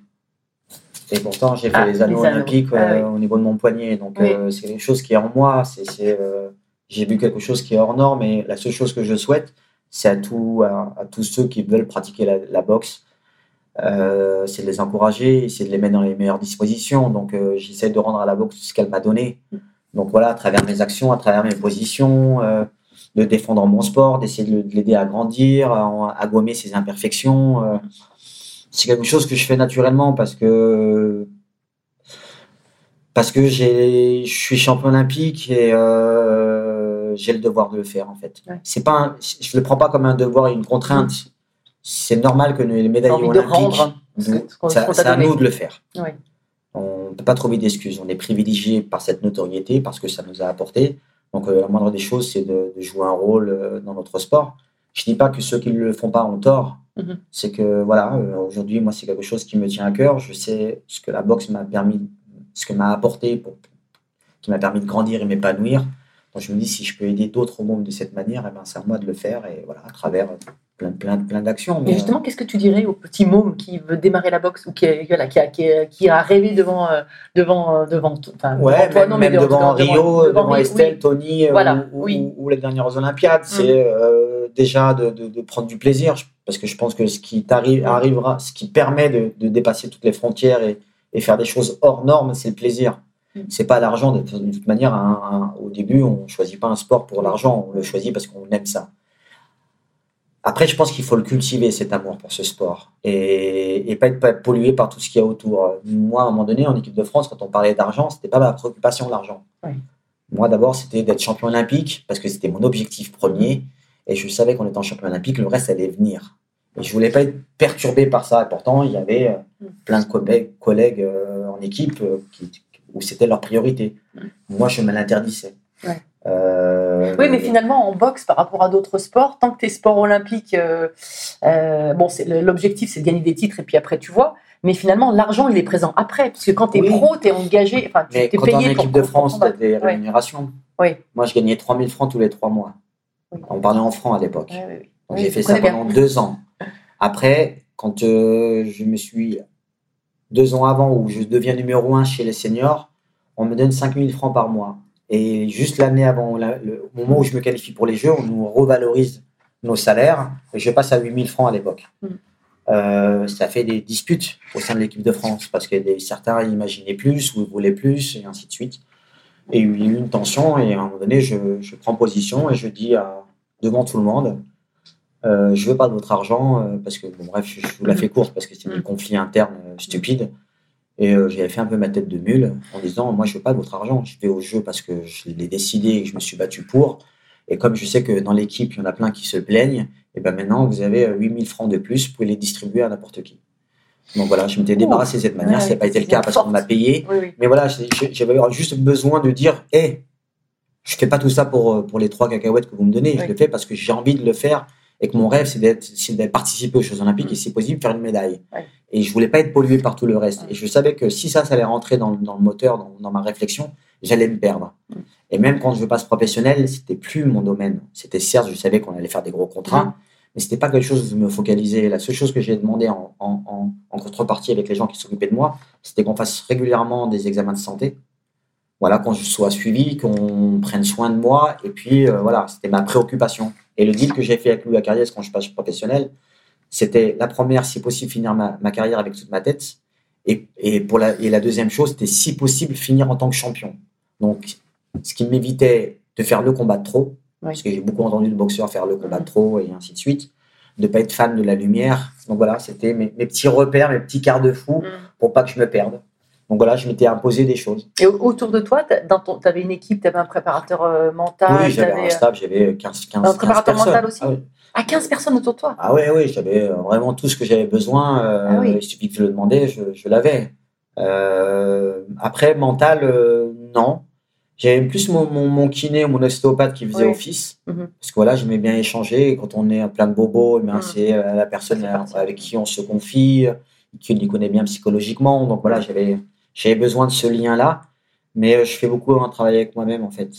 Et pourtant, j'ai fait Ah, les anneaux olympiques Ah euh, oui. au niveau de mon poignet. Donc, Oui. euh, c'est quelque chose qui est en moi. C'est, c'est, euh, j'ai vu quelque chose qui est hors norme. Et la seule chose que je souhaite, c'est à, tout, à, à tous ceux qui veulent pratiquer la, la boxe, euh, c'est de les encourager, c'est de les mettre dans les meilleures dispositions. Donc, euh, j'essaie de rendre à la boxe ce qu'elle m'a donné. Donc, voilà, à travers mes actions, à travers mes positions, euh, de défendre mon sport, d'essayer de, de l'aider à grandir, à, à gommer ses imperfections. C'est quelque chose que je fais naturellement parce que parce que j'ai, je suis champion olympique et euh, j'ai le devoir de le faire en fait. Ouais. C'est pas, un- je le prends pas comme un devoir et une contrainte. C'est normal que les médailles olympiques, rendre ce que- ce qu'on- ce ça- qu'on t'a c'est à nous de le faire. On ne peut pas trouver d'excuses. On est privilégié par cette notoriété, parce que ça nous a apporté. Donc, euh, la moindre des choses, c'est de, de jouer un rôle euh, dans notre sport. Je dis pas que ceux qui ne le font pas ont tort. Mhm. C'est que, voilà, euh, aujourd'hui, moi, c'est quelque chose qui me tient à cœur. Je sais ce que la boxe m'a permis, ce que m'a apporté, pour, qui m'a permis de grandir et m'épanouir. Donc, je me dis, si je peux aider d'autres au monde de cette manière, eh ben, c'est à moi de le faire. Et voilà, à travers euh, plein, plein, plein d'actions. Et mais, justement, qu'est-ce que tu dirais au petit môme qui veut démarrer la boxe ou qui, voilà, qui, a, qui, a, qui a rêvé devant, euh, devant, euh, devant, t- enfin, euh, Ouais, devant toi, même, non, mais même devant, Rio, devant, Rio, Estelle, oui. Tony, euh, Voilà, ou, oui. Ou- ou les dernières Olympiades, c'est euh, déjà de, de- de prendre du plaisir, parce que je pense que ce qui t'arrive, arrivera, ce qui permet de, de dépasser toutes les frontières et, et faire des choses hors normes, c'est le plaisir. Mm. C'est pas l'argent. De, toute manière, un- un- au début, on choisit pas un sport pour l'argent, on le choisit parce qu'on aime ça. Après, je pense qu'il faut le cultiver, cet amour pour ce sport, et, et pas être pas pollué par tout ce qu'il y a autour. Moi, à un moment donné, en équipe de France, quand on parlait d'argent, c'était pas ma préoccupation, l'argent. Oui. Moi, d'abord, c'était d'être champion olympique, parce que c'était mon objectif premier, et je savais qu'en étant champion olympique, le reste allait venir. Et je voulais pas être perturbé par ça. Et pourtant, il y avait euh, Mm. plein de collègues, collègues euh, en équipe euh, qui, où c'était leur priorité. Moi, je me l'interdisais. Ouais. Euh, Oui, mais finalement, en boxe, par rapport à d'autres sports, tant que tu es sport olympique, euh, euh, bon, l'objectif, c'est de gagner des titres et puis après, tu vois. Mais finalement, l'argent, il est présent après. Parce que quand tu es Oui. pro, tu es engagé, enfin, tu es quand on est en payé pour équipe de France, tu as des Ouais. rémunérations. Oui. Moi, je gagnais 3000 francs tous les trois mois. Oui. On parlait en francs à l'époque. Donc, j'ai fait ça bien. pendant deux ans. Après, quand euh, je me suis. Deux ans avant, où je deviens numéro un chez les seniors, on me donne 5000 francs par mois. Et juste l'année avant, la- le au moment où je me qualifie pour les Jeux, on nous revalorise nos salaires. Et je passe à 8000 francs à l'époque. Mm. Euh, ça fait des disputes au sein de l'équipe de France parce que des- certains imaginaient plus ou voulaient plus, et ainsi de suite. Et il y a eu une tension, et à un moment donné, je, je prends position et je dis à- devant tout le monde euh, je veux pas de votre argent euh, parce que, bon, bref, je, je vous la fais courte parce que c'est des Mhm. conflits internes euh, stupides. Et euh, j'avais fait un peu ma tête de mule en disant Moi, je veux pas de votre argent, je vais au jeu parce que je l'ai décidé et que je me suis battu pour. Et comme je sais que dans l'équipe, il y en a plein qui se plaignent, et ben maintenant, vous avez euh, 8000 francs de plus, vous pouvez les distribuer à n'importe qui. Donc voilà, je m'étais débarrassé de cette manière. Ouais, ça n'a pas été le cas parce qu'on m'a payé. Oui, oui. Mais voilà, j'avais juste besoin de dire Hé, je fais pas tout ça pour, pour les trois cacahuètes que vous me donnez. Je le fais parce que j'ai envie de le faire et que mon rêve, c'est d'être, participer aux Jeux Olympiques Mm. et, si possible, faire une médaille. Et je voulais pas être pollué par tout le reste. Et je savais que si ça, ça allait rentrer dans, dans le moteur, dans, dans ma réflexion, j'allais me perdre. Mm. Et même quand je passe professionnel, c'était plus mon domaine. C'était certes, je savais qu'on allait faire des gros contrats, Mm. Mais c'était pas quelque chose je me focalisais. La seule chose que j'ai demandé en, en, en, en contrepartie avec les gens qui s'occupaient de moi, c'était qu'on fasse régulièrement des examens de santé. Voilà, qu'on sois suivi, qu'on prenne soin de moi. Et puis, euh, voilà, c'était ma préoccupation. Et le deal que j'ai fait avec Louis Acariès quand je passe professionnel, c'était la première, si possible, finir ma, ma carrière avec toute ma tête. Et, et, pour la, et la deuxième chose, c'était si possible, finir en tant que champion. Donc, ce qui m'évitait de faire le combat de trop, Oui. parce que j'ai beaucoup entendu de boxeurs faire le combat de trop et ainsi de suite, de pas être fan de la lumière. Donc voilà, c'était mes, mes petits repères, mes petits garde-fous Mm. pour pas que je me perde. Donc voilà, je m'étais imposé des choses. Et au- autour de toi, tu avais une équipe, tu avais un préparateur euh, mental. oui, j'avais un staff, j'avais 15, 15, Un 15 préparateur mental aussi Ah oui. Ah, 15 personnes autour de toi. Ah ouais, oui, j'avais euh, vraiment tout ce que j'avais besoin. euh, Ah oui. Il suffit que je le demandais, je, je l'avais. Euh, après, mental, euh, non. J'avais plus mon, mon, mon kiné ou mon ostéopathe qui faisait Oui. office. Mhm. Parce que voilà, j'aimais bien échanger. Et quand on est plein de bobos, eh Mhm. c'est euh, la personne partie. avec qui on se confie, qui les connaît bien psychologiquement. Donc voilà, j'avais besoin de ce lien-là. Mais euh, je fais beaucoup un travail avec moi-même, en fait.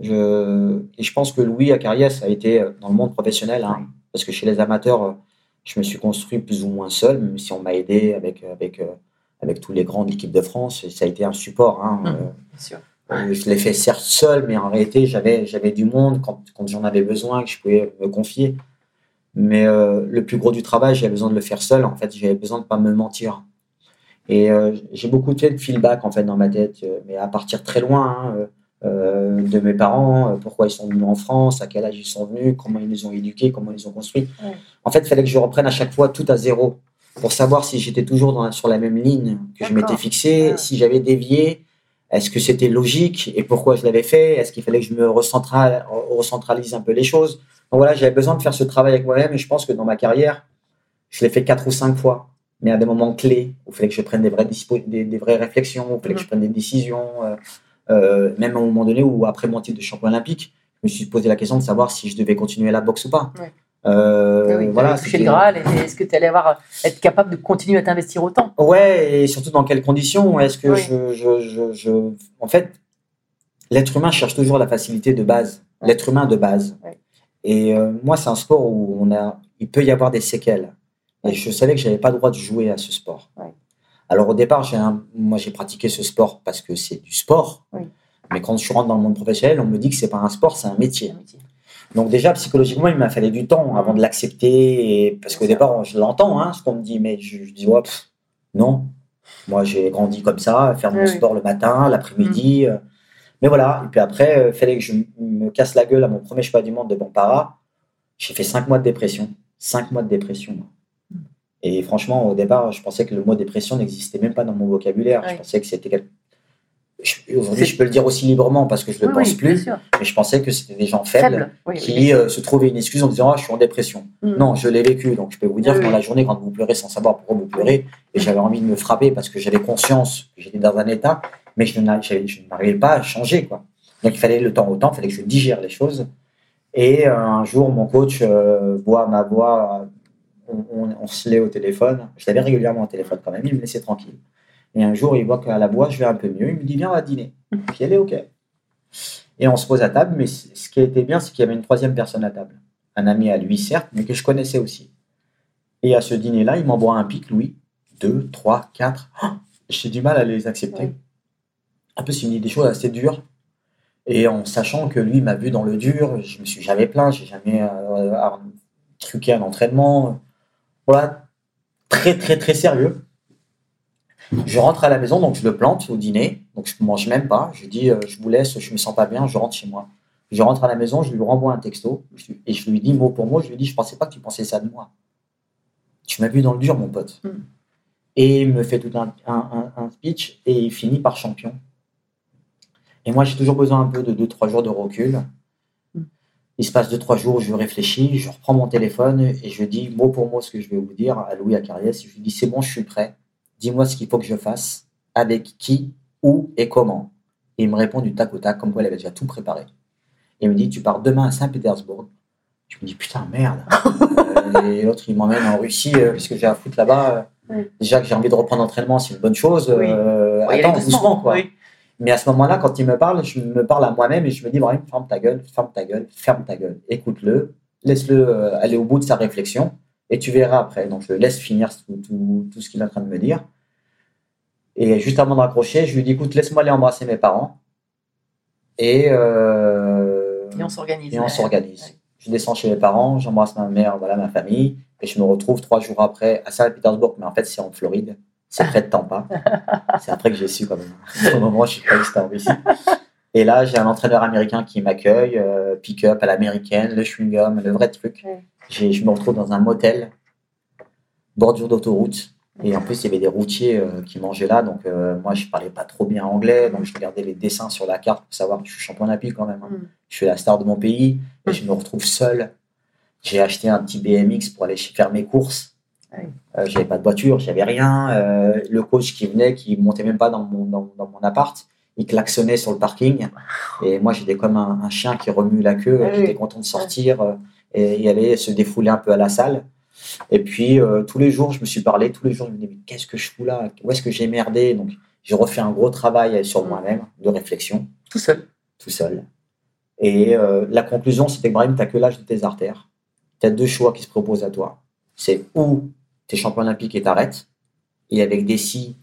Je, et je pense que Louis Acarias a été euh, dans le monde professionnel. hein, Oui. parce que chez les amateurs, euh, je me suis construit plus ou moins seul, même si on m'a aidé avec, avec, euh, avec tous les grands de l'équipe de France. Et ça a été un support. hein, Mhm. euh, Bien sûr. Euh, Je l'ai fait certes seul, mais en réalité, j'avais, j'avais du monde quand, quand j'en avais besoin, que je pouvais me confier. Mais euh, le plus gros du travail, j'avais besoin de le faire seul. En fait, j'avais besoin de pas me mentir. Et euh, j'ai beaucoup fait de feedback en fait dans ma tête, euh, mais à partir très loin hein, euh, euh, de mes parents, euh, pourquoi ils sont venus en France, à quel âge ils sont venus, comment ils les ont éduqués, comment ils les ont construits. Ouais. En fait, il fallait que je reprenne à chaque fois tout à zéro pour savoir si j'étais toujours dans sur la même ligne que je m'étais fixée, Ouais. si j'avais dévié, est-ce que c'était logique et pourquoi je l'avais fait? Est-ce qu'il fallait que je me recentral- recentralise un peu les choses? Donc voilà, j'avais besoin de faire ce travail avec moi-même et je pense que dans ma carrière, je l'ai fait quatre ou cinq fois, mais à des moments clés où il fallait que je prenne des vraies, dispo- des, des vraies réflexions, où il fallait que je prenne des décisions, euh, euh, même à un moment donné où après mon titre de champion olympique, je me suis posé la question de savoir si je devais continuer la boxe ou pas. Ouais. Euh, oui, voilà, c'était- le Graal. Est-ce que tu allais avoir, être capable de continuer à t'investir autant? Ouais, et surtout dans quelles conditions? Est-ce que Oui. je, je, je, je- En fait, l'être humain cherche toujours la facilité de base. Ouais. L'être humain de base. Ouais. Et euh, moi, c'est un sport où on a, il peut y avoir des séquelles. Et je savais que j'avais pas le droit de jouer à ce sport. Ouais. Alors au départ, j'ai un- moi j'ai pratiqué ce sport parce que c'est du sport. Mais quand je rentre dans le monde professionnel, on me dit que c'est pas un sport, c'est un métier. Un métier. Donc déjà psychologiquement, il m'a fallu du temps avant de l'accepter. et- Parce qu'au départ, je l'entends, hein, ce qu'on me dit, mais je, je dis ouais, pff, non. Moi, j'ai grandi comme ça, faire mon Oui, oui. sport le matin, l'après-midi. euh, Mais voilà. Et puis après, il fallait que je me casse la gueule à mon premier choix du monde de Bampara. J'ai fait cinq mois de dépression. Cinq mois de dépression. moi. Mm. Et franchement, au départ, je pensais que le mot dépression n'existait même pas dans mon vocabulaire. Je pensais que c'était quelque... Aujourd'hui, je peux le dire aussi librement parce que je ne le Oui, pense oui, plus. Mais je pensais que c'était des gens faibles. Oui, qui euh, se trouvaient une excuse en disant ah, je suis en dépression. Mm. Non, je l'ai vécu. Donc je peux vous dire que dans la journée, quand vous pleurez sans savoir pourquoi vous pleurez, et j'avais envie de me frapper parce que j'avais conscience que j'étais dans un état, mais je n'arrivais pas à changer. Quoi. Donc il fallait le temps au temps, il fallait que je digère les choses. Et euh, un jour, mon coach euh, voit ma voix, on, on- on se l'est au téléphone. Je l'avais régulièrement au téléphone quand même, il me laissait tranquille. Et un jour, il voit qu'à la voix, je vais un peu mieux. Il me dit Viens, on va dîner. Puis elle est OK. Et on se pose à table, mais ce qui était bien, c'est qu'il y avait une troisième personne à table. Un ami à lui, certes, mais que je connaissais aussi. Et à ce dîner-là, il m'envoie un pic, Louis. Deux, trois, quatre. Oh, J'ai du mal à les accepter. Oui. En plus, il me dit des choses assez dures. Et en sachant que lui m'a vu dans le dur, je me suis jamais plaint, j'ai jamais euh, truqué un entraînement. Voilà, très très très sérieux. Je rentre à la maison, donc je le plante au dîner, donc je mange même pas. Je dis, euh, je vous laisse, je me sens pas bien, je rentre chez moi. Je rentre à la maison, je lui renvoie un texto je et je lui dis mot pour mot, je lui dis, je pensais pas que tu pensais ça de moi. Tu m'as vu dans le dur, mon pote. Mm. Et il me fait tout un, un- un- un speech et il finit par champion. Et moi, j'ai toujours besoin un peu de 2-3 jours de recul. Mm. Il se passe 2-3 jours, je réfléchis, je reprends mon téléphone et je dis mot pour mot ce que je vais vous dire à Louis Acariès. Je lui dis c'est bon, je suis prêt. Dis-moi ce qu'il faut que je fasse, avec qui, où et comment. Et il me répond du tac au tac, comme quoi il avait déjà tout préparé. Et il me dit tu pars demain à Saint-Pétersbourg. Je me dis putain, merde. Euh, et l'autre, il m'emmène en Russie, euh, puisque j'ai à foutre là-bas. Euh, Oui. Déjà que j'ai envie de reprendre l'entraînement, c'est une bonne chose. Oui. Euh, attends, doucement, quoi. Mais à ce moment-là, quand il me parle, je me parle à moi-même et je me dis, Brahim, ferme ta gueule, ferme ta gueule, ferme ta gueule. Écoute-le, laisse-le aller au bout de sa réflexion et tu verras après. Donc, je laisse finir tout, tout- tout ce qu'il est en train de me dire. Et juste avant de raccrocher, je lui dis, écoute, laisse-moi aller embrasser mes parents. Et, euh, Et on s'organise. et on s'organise. Ouais. Je descends chez mes parents, j'embrasse ma mère, voilà ma famille, et je me retrouve trois jours après à Saint-Pétersbourg, mais en fait c'est en Floride, c'est près de Tampa. c'est après que j'ai su quand même. Au moment où je suis pas c'était en Russie. Et là, j'ai un entraîneur américain qui m'accueille, euh, pick-up à l'américaine, le chewing-gum, le vrai truc. Ouais. Je me retrouve dans un motel, bordure d'autoroute. Et en plus, il y avait des routiers euh, qui mangeaient là. Donc, euh, moi, je parlais pas trop bien anglais. Donc, je regardais les dessins sur la carte pour savoir que je suis champion olympique quand même. hein. Mm. Je suis la star de mon pays et je me retrouve seul. J'ai acheté un petit BMX pour aller faire mes courses. Ah oui. Euh, j'avais pas de voiture, j'avais rien. Euh, le coach qui venait, qui montait même pas dans mon, dans, dans mon appart, il klaxonnait sur le parking. Et moi, j'étais comme un, un chien qui remue la queue. Ah. J'étais content de sortir euh, et y aller se défouler un peu à la salle. Et puis, euh, tous les jours, je me suis parlé. Tous les jours, je me disais, mais qu'est-ce que je fous là? Où est-ce que j'ai merdé? Donc, j'ai refait un gros travail sur Mm. moi-même, de réflexion, Tout seul. tout seul. Et euh, la conclusion, c'était que Brahim, tu n'as que l'âge de tes artères. Tu as deux choix qui se proposent à toi. C'est ou tu es champion olympique et t'arrêtes, et avec des si,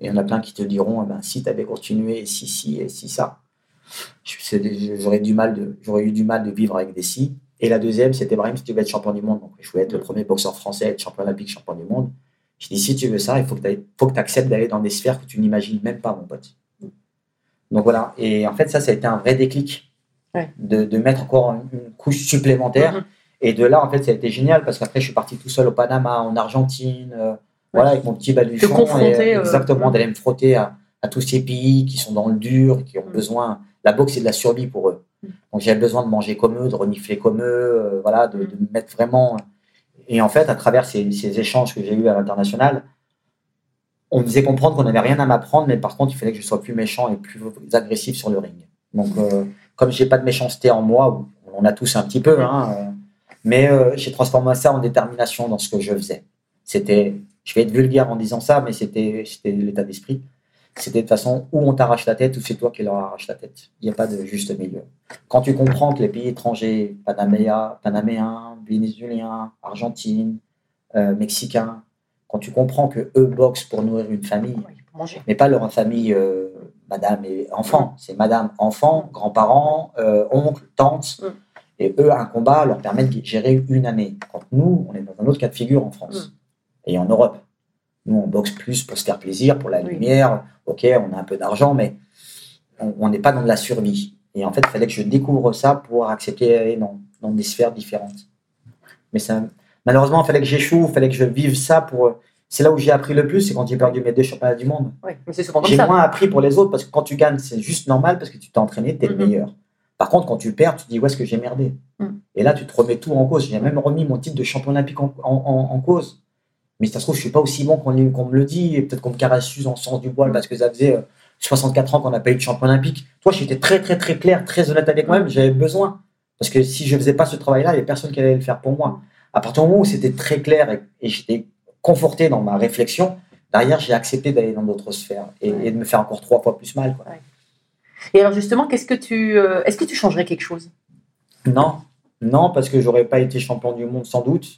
et il y en a plein qui te diront, eh ben, si tu avais continué, si, si, et si, ça. J'aurais du mal de, j'aurais eu du mal de vivre avec des si. Et la deuxième, c'était Brahim, si tu veux être champion du monde. Donc, je voulais être le premier boxeur français à être champion olympique, champion du monde. Je dis, si tu veux ça, il faut que tu acceptes d'aller dans des sphères que tu n'imagines même pas, mon pote. Donc voilà. Et en fait, ça, ça a été un vrai déclic Ouais. de, de mettre encore une, une couche supplémentaire. Mhm. Et de là, en fait, ça a été génial parce qu'après, je suis parti tout seul au Panama, en Argentine, euh, voilà, avec mon petit baluchon. Te confronter, et, euh, exactement, d'aller me frotter à, à tous ces pays qui sont dans le dur, qui ont Mhm. besoin. La boxe, c'est de la survie pour eux. Donc, j'avais besoin de manger comme eux, de renifler comme eux, euh, voilà, de, de me mettre vraiment. Et en fait, à travers ces, échanges que j'ai eus à l'international, on me faisait comprendre qu'on n'avait rien à m'apprendre, mais par contre, il fallait que je sois plus méchant et plus agressif sur le ring. Donc, euh, comme j'ai pas de méchanceté en moi, on a tous un petit peu, hein, euh, mais euh, j'ai transformé ça en détermination dans ce que je faisais. C'était, je vais être vulgaire en disant ça, mais c'était l'état d'esprit. C'était de toute façon où on t'arrache la tête ou c'est toi qui leur arrache la tête. Il n'y a pas de juste milieu. Quand tu comprends que les pays étrangers, Panaméa, Panaméens, Vénézuéliens, Argentine, euh, Mexicains, quand tu comprends que eux boxent pour nourrir une famille, mais pas leur famille euh, madame et enfant, c'est madame, enfant, grands-parents, euh, oncles, tantes. Mm. Et eux, un combat leur permet de gérer une année. Quand nous, on est dans un autre cas de figure en France et en Europe. Nous, on boxe plus pour se faire plaisir, pour la Oui. lumière. Ok, on a un peu d'argent, mais on n'est pas dans de la survie. Et en fait, il fallait que je découvre ça pour accepter d'aller dans, dans des sphères différentes. Mais ça, malheureusement, il fallait que j'échoue, il fallait que je vive ça pour. C'est là où j'ai appris le plus, c'est quand j'ai perdu mes deux championnats du monde. Oui, J'ai moins appris pour les autres parce que quand tu gagnes, c'est juste normal parce que tu t'es entraîné, tu es le meilleur. Par contre, quand tu perds, tu te dis où est-ce que j'ai merdé? Mhm. Et là, tu te remets tout en cause. J'ai même remis mon titre de champion olympique en, en- en- en cause. Mais ça se trouve, je suis pas aussi bon qu'on me le dit. Et peut-être qu'on me caresse en sens du poil parce que ça faisait euh, 64 ans qu'on n'a pas eu de champion olympique. Toi, j'étais très, très, très clair, très honnête avec moi-même. J'avais besoin. Parce que si je faisais pas ce travail-là, il n'y avait personne qui allait le faire pour moi. À partir du moment où c'était très clair et, et j'étais conforté dans ma réflexion, derrière, j'ai accepté d'aller dans d'autres sphères et, Ouais. et de me faire encore trois fois plus mal. quoi. Et alors justement, qu'est-ce que tu, euh, est-ce que tu changerais quelque chose? Non, non, parce que j'aurais pas été champion du monde sans doute.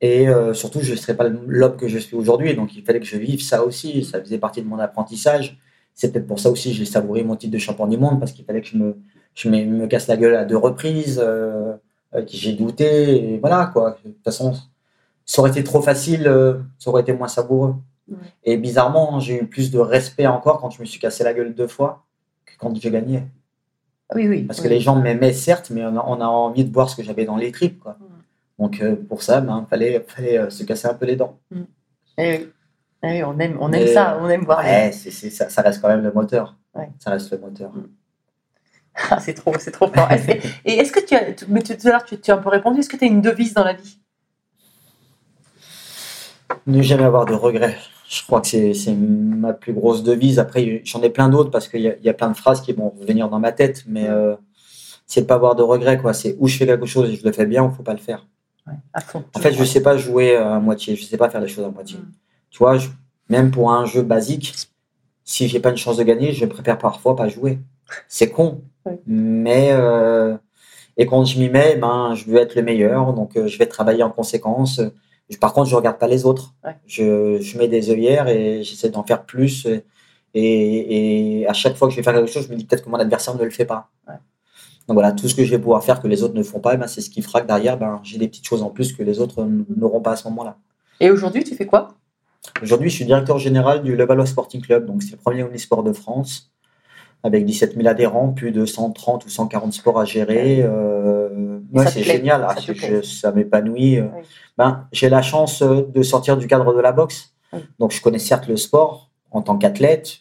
Et euh, surtout, je ne serais pas l'homme que je suis aujourd'hui. Donc, il fallait que je vive ça aussi. Ça faisait partie de mon apprentissage. C'est peut-être pour ça aussi que j'ai savouré mon titre de champion du monde, parce qu'il fallait que je me, je me, me casse la gueule à deux reprises, euh, euh, que j'ai douté. Et voilà, quoi. De toute façon, ça aurait été trop facile, euh, ça aurait été moins savoureux. Ouais. Et bizarrement, j'ai eu plus de respect encore quand je me suis cassé la gueule deux fois que quand j'ai gagné. Oui, oui. Parce oui. que les gens m'aimaient, certes, mais on a, on a envie de voir ce que j'avais dans les tripes. Quoi. Donc, euh, pour ça, il ben, fallait, fallait euh, se casser un peu les dents. Eh oui. Eh oui, on aime, on aime ça, on aime voir. Ouais, c'est- ça, ça reste quand même le moteur. Ouais. Ça reste le moteur. Ah, c'est trop, c'est trop fort. Et est-ce que tu as, mais tout à l'heure tu, tu as un peu répondu, est-ce que tu as une devise dans la vie? Ne jamais avoir de regrets. Je crois que c'est, ma plus grosse devise. Après, j'en ai plein d'autres parce qu'il y a, il y a plein de phrases qui vont revenir dans ma tête, mais euh, c'est de pas avoir de regrets. Quoi. C'est où je fais quelque chose et je le fais bien ou faut pas le faire. Ouais, À fond. En fait, je sais pas jouer à moitié. Je sais pas faire les choses à moitié. Mm. Tu vois, je- même pour un jeu basique, si j'ai pas une chance de gagner, je préfère parfois pas jouer. C'est con, Ouais. mais euh, et quand je m'y mets, ben je veux être le meilleur, donc euh, je vais travailler en conséquence. Je- Par contre, je regarde pas les autres. Ouais. Je, je mets des œillères et j'essaie d'en faire plus. Et, et à chaque fois que je vais faire quelque chose, je me dis peut-être que mon adversaire ne le fait pas. Ouais. Donc voilà, tout ce que je vais pouvoir faire que les autres ne font pas, eh ben, c'est ce qui fera que derrière, ben, j'ai des petites choses en plus que les autres n'auront pas à ce moment-là. Et aujourd'hui, tu fais quoi? Aujourd'hui, je suis directeur général du Levallois Sporting Club, donc c'est le premier omnisport de France, avec 17 000 adhérents, plus de 130 ou 140 sports à gérer. Euh, ouais, Ça te c'est génial, ça Ah, m'épanouit. Oui. Ben, j'ai la chance euh, de sortir du cadre de la boxe, Oui. donc je connais certes le sport en tant qu'athlète.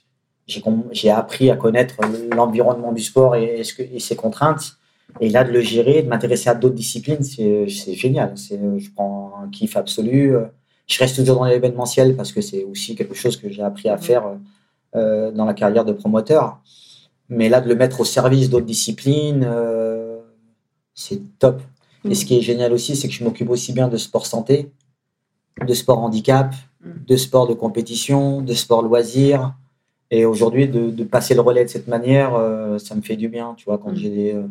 J'ai appris à connaître l'environnement du sport et, ce que- et ses contraintes. Et là, de le gérer, de m'intéresser à d'autres disciplines, c'est génial. Je prends un kiff absolu. Je reste toujours dans l'événementiel parce que c'est aussi quelque chose que j'ai appris à Mhm. faire euh, dans la carrière de promoteur. Mais là, de le mettre au service d'autres disciplines, euh, c'est top. Et ce qui est génial aussi, c'est que je m'occupe aussi bien de sport santé, de sport handicap, Mhm. de sport de compétition, de sport loisir. Et aujourd'hui, de, de passer le relais de cette manière, euh, ça me fait du bien. Tu vois, quand Mhm. j'ai des, euh,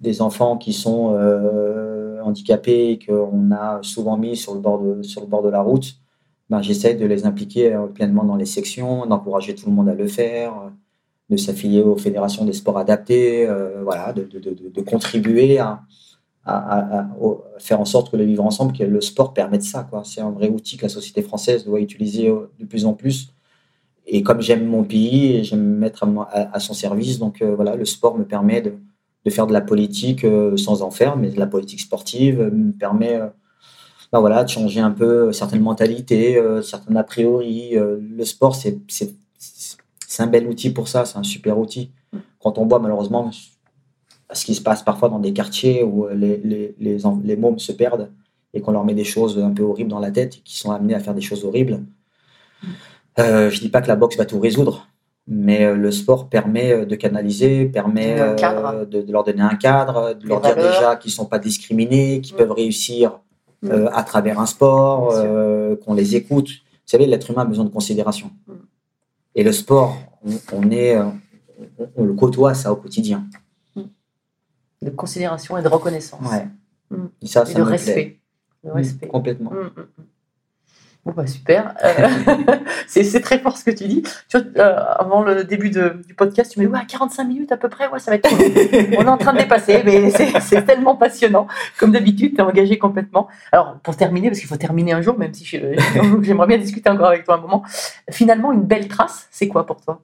des enfants qui sont euh, handicapés et qu'on a souvent mis sur le bord de, sur le bord de la route, ben, j'essaie de les impliquer pleinement dans les sections, d'encourager tout le monde à le faire, de s'affilier aux fédérations des sports adaptés, euh, voilà, de, de, de, de contribuer à, à, à- faire en sorte que le vivre ensemble, que le sport permette ça. C'est un vrai outil que la société française doit utiliser de plus en plus. Et comme j'aime mon pays, j'aime me mettre à, son service, donc euh, voilà, le sport me permet de, faire de la politique euh, sans en faire, mais de la politique sportive me permet euh, ben voilà, de changer un peu certaines mentalités, certaines a priori. Le sport, c'est un bel outil pour ça, c'est un super outil. Quand on voit malheureusement ce qui se passe parfois dans des quartiers où les, les, les, les mômes se perdent et qu'on leur met des choses un peu horribles dans la tête et qui sont amenés à faire des choses horribles. Euh, je dis pas que la boxe va tout résoudre, mais euh, le sport permet euh, de canaliser, permet euh, de, de leur donner un cadre, de leur dire déjà qu'ils sont pas discriminés, qu'ils Mm. peuvent réussir Mm. euh, à travers un sport, euh, qu'on les écoute. Vous savez, l'être humain a besoin de considération. Mm. Et le sport, on, on est, on, on le côtoie ça au quotidien. De considération et de reconnaissance. Ouais. Et ça, Et ça de me respect. Mm, respect. Complètement. Bon, bah, super. Euh, c'est très fort ce que tu dis. Tu vois, euh, avant le début de- du podcast, tu me dis ouais, 45 minutes à peu près, ouais, ça va être. On est en train de dépasser, mais c'est tellement passionnant. Comme d'habitude, tu es engagé complètement. Alors, pour terminer, parce qu'il faut terminer un jour, même si j'aimerais bien discuter encore avec toi un moment. Finalement, une belle trace, c'est quoi pour toi?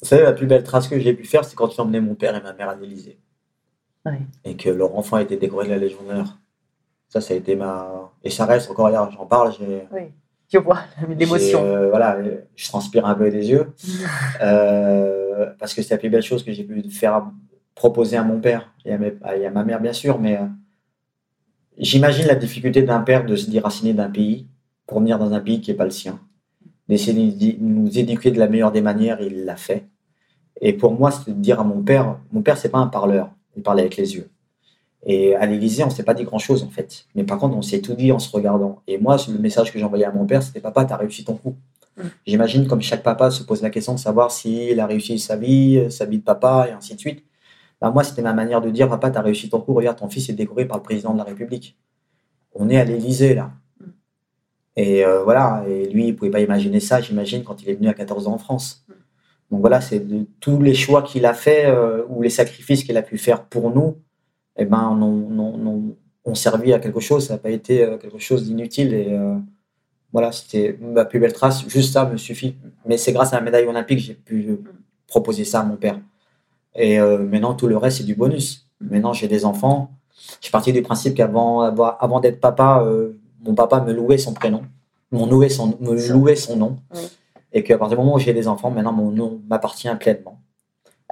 Vous savez, la plus belle trace que j'ai pu faire, c'est quand j'ai emmené mon père et ma mère à l'Élysée. Ouais. Et que leur enfant a été décoré de la Légion d'honneur. Ça, ça a été ma. Et ça reste encore hier, j'en parle, j'ai. Oui. Je vois l'émotion. euh, voilà, je transpire un peu des yeux. Euh, parce que c'est la plus belle chose que j'ai pu faire proposer à mon père et à, mes- et à ma mère, bien sûr. Mais euh, j'imagine la difficulté d'un père de se déraciner d'un pays pour venir dans un pays qui n'est pas le sien. D'essayer de nous éduquer de la meilleure des manières, il l'a fait. Et pour moi, c'est de dire à mon père mon père, c'est pas un parleur, il parlait avec les yeux. Et à l'Élysée, on ne s'est pas dit grand-chose, en fait. Mais par contre, on s'est tout dit en se regardant. Et moi, le message que j'envoyais à mon père, c'était Papa, tu as réussi ton coup. Mm. J'imagine comme chaque papa se pose la question de savoir s'il a réussi sa vie, sa vie de papa, et ainsi de suite. Bah, moi, c'était ma manière de dire Papa, tu as réussi ton coup, regarde, ton fils est décoré par le président de la République. On est à l'Élysée, là. Mm. Et euh, voilà, et lui, il ne pouvait pas imaginer ça, j'imagine, quand il est venu à 14 ans en France. Mm. Donc voilà, c'est de tous les choix qu'il a fait euh, ou les sacrifices qu'il a pu faire pour nous, eh ben, on, on, on- ont servi à quelque chose, ça n'a pas été euh, quelque chose d'inutile. Et euh, voilà, c'était ma plus belle trace, juste ça me suffit. Mais c'est grâce à la médaille olympique que j'ai pu proposer ça à mon père. Et euh, maintenant, tout le reste, c'est du bonus. Maintenant, j'ai des enfants. Je suis parti du principe qu'avant avant d'être papa, euh, mon papa me louait son prénom, me louait son, me louait son nom. Oui. Et qu'à partir du moment où j'ai des enfants, maintenant, mon nom m'appartient pleinement.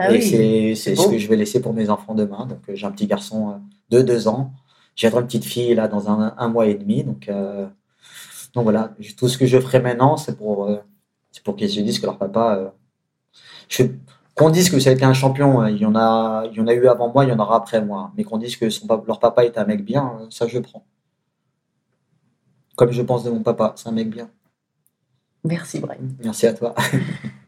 Ah et oui, c'est ce que je vais laisser pour mes enfants demain. Donc, euh, j'ai un petit garçon euh, de deux ans. J'ai une petite fille là dans un, un mois et demi. Donc, euh, donc voilà, tout ce que je ferai maintenant, c'est pour, euh, pour qu'ils se disent que leur papa. euh, je- qu'on dise que ça a été un champion, euh, il y, en a, il y en a eu avant moi, il y en aura après moi. Mais qu'on dise que son, leur papa est un mec bien, ça je prends. Comme je pense de mon papa, c'est un mec bien. Merci, Brian. Merci à toi.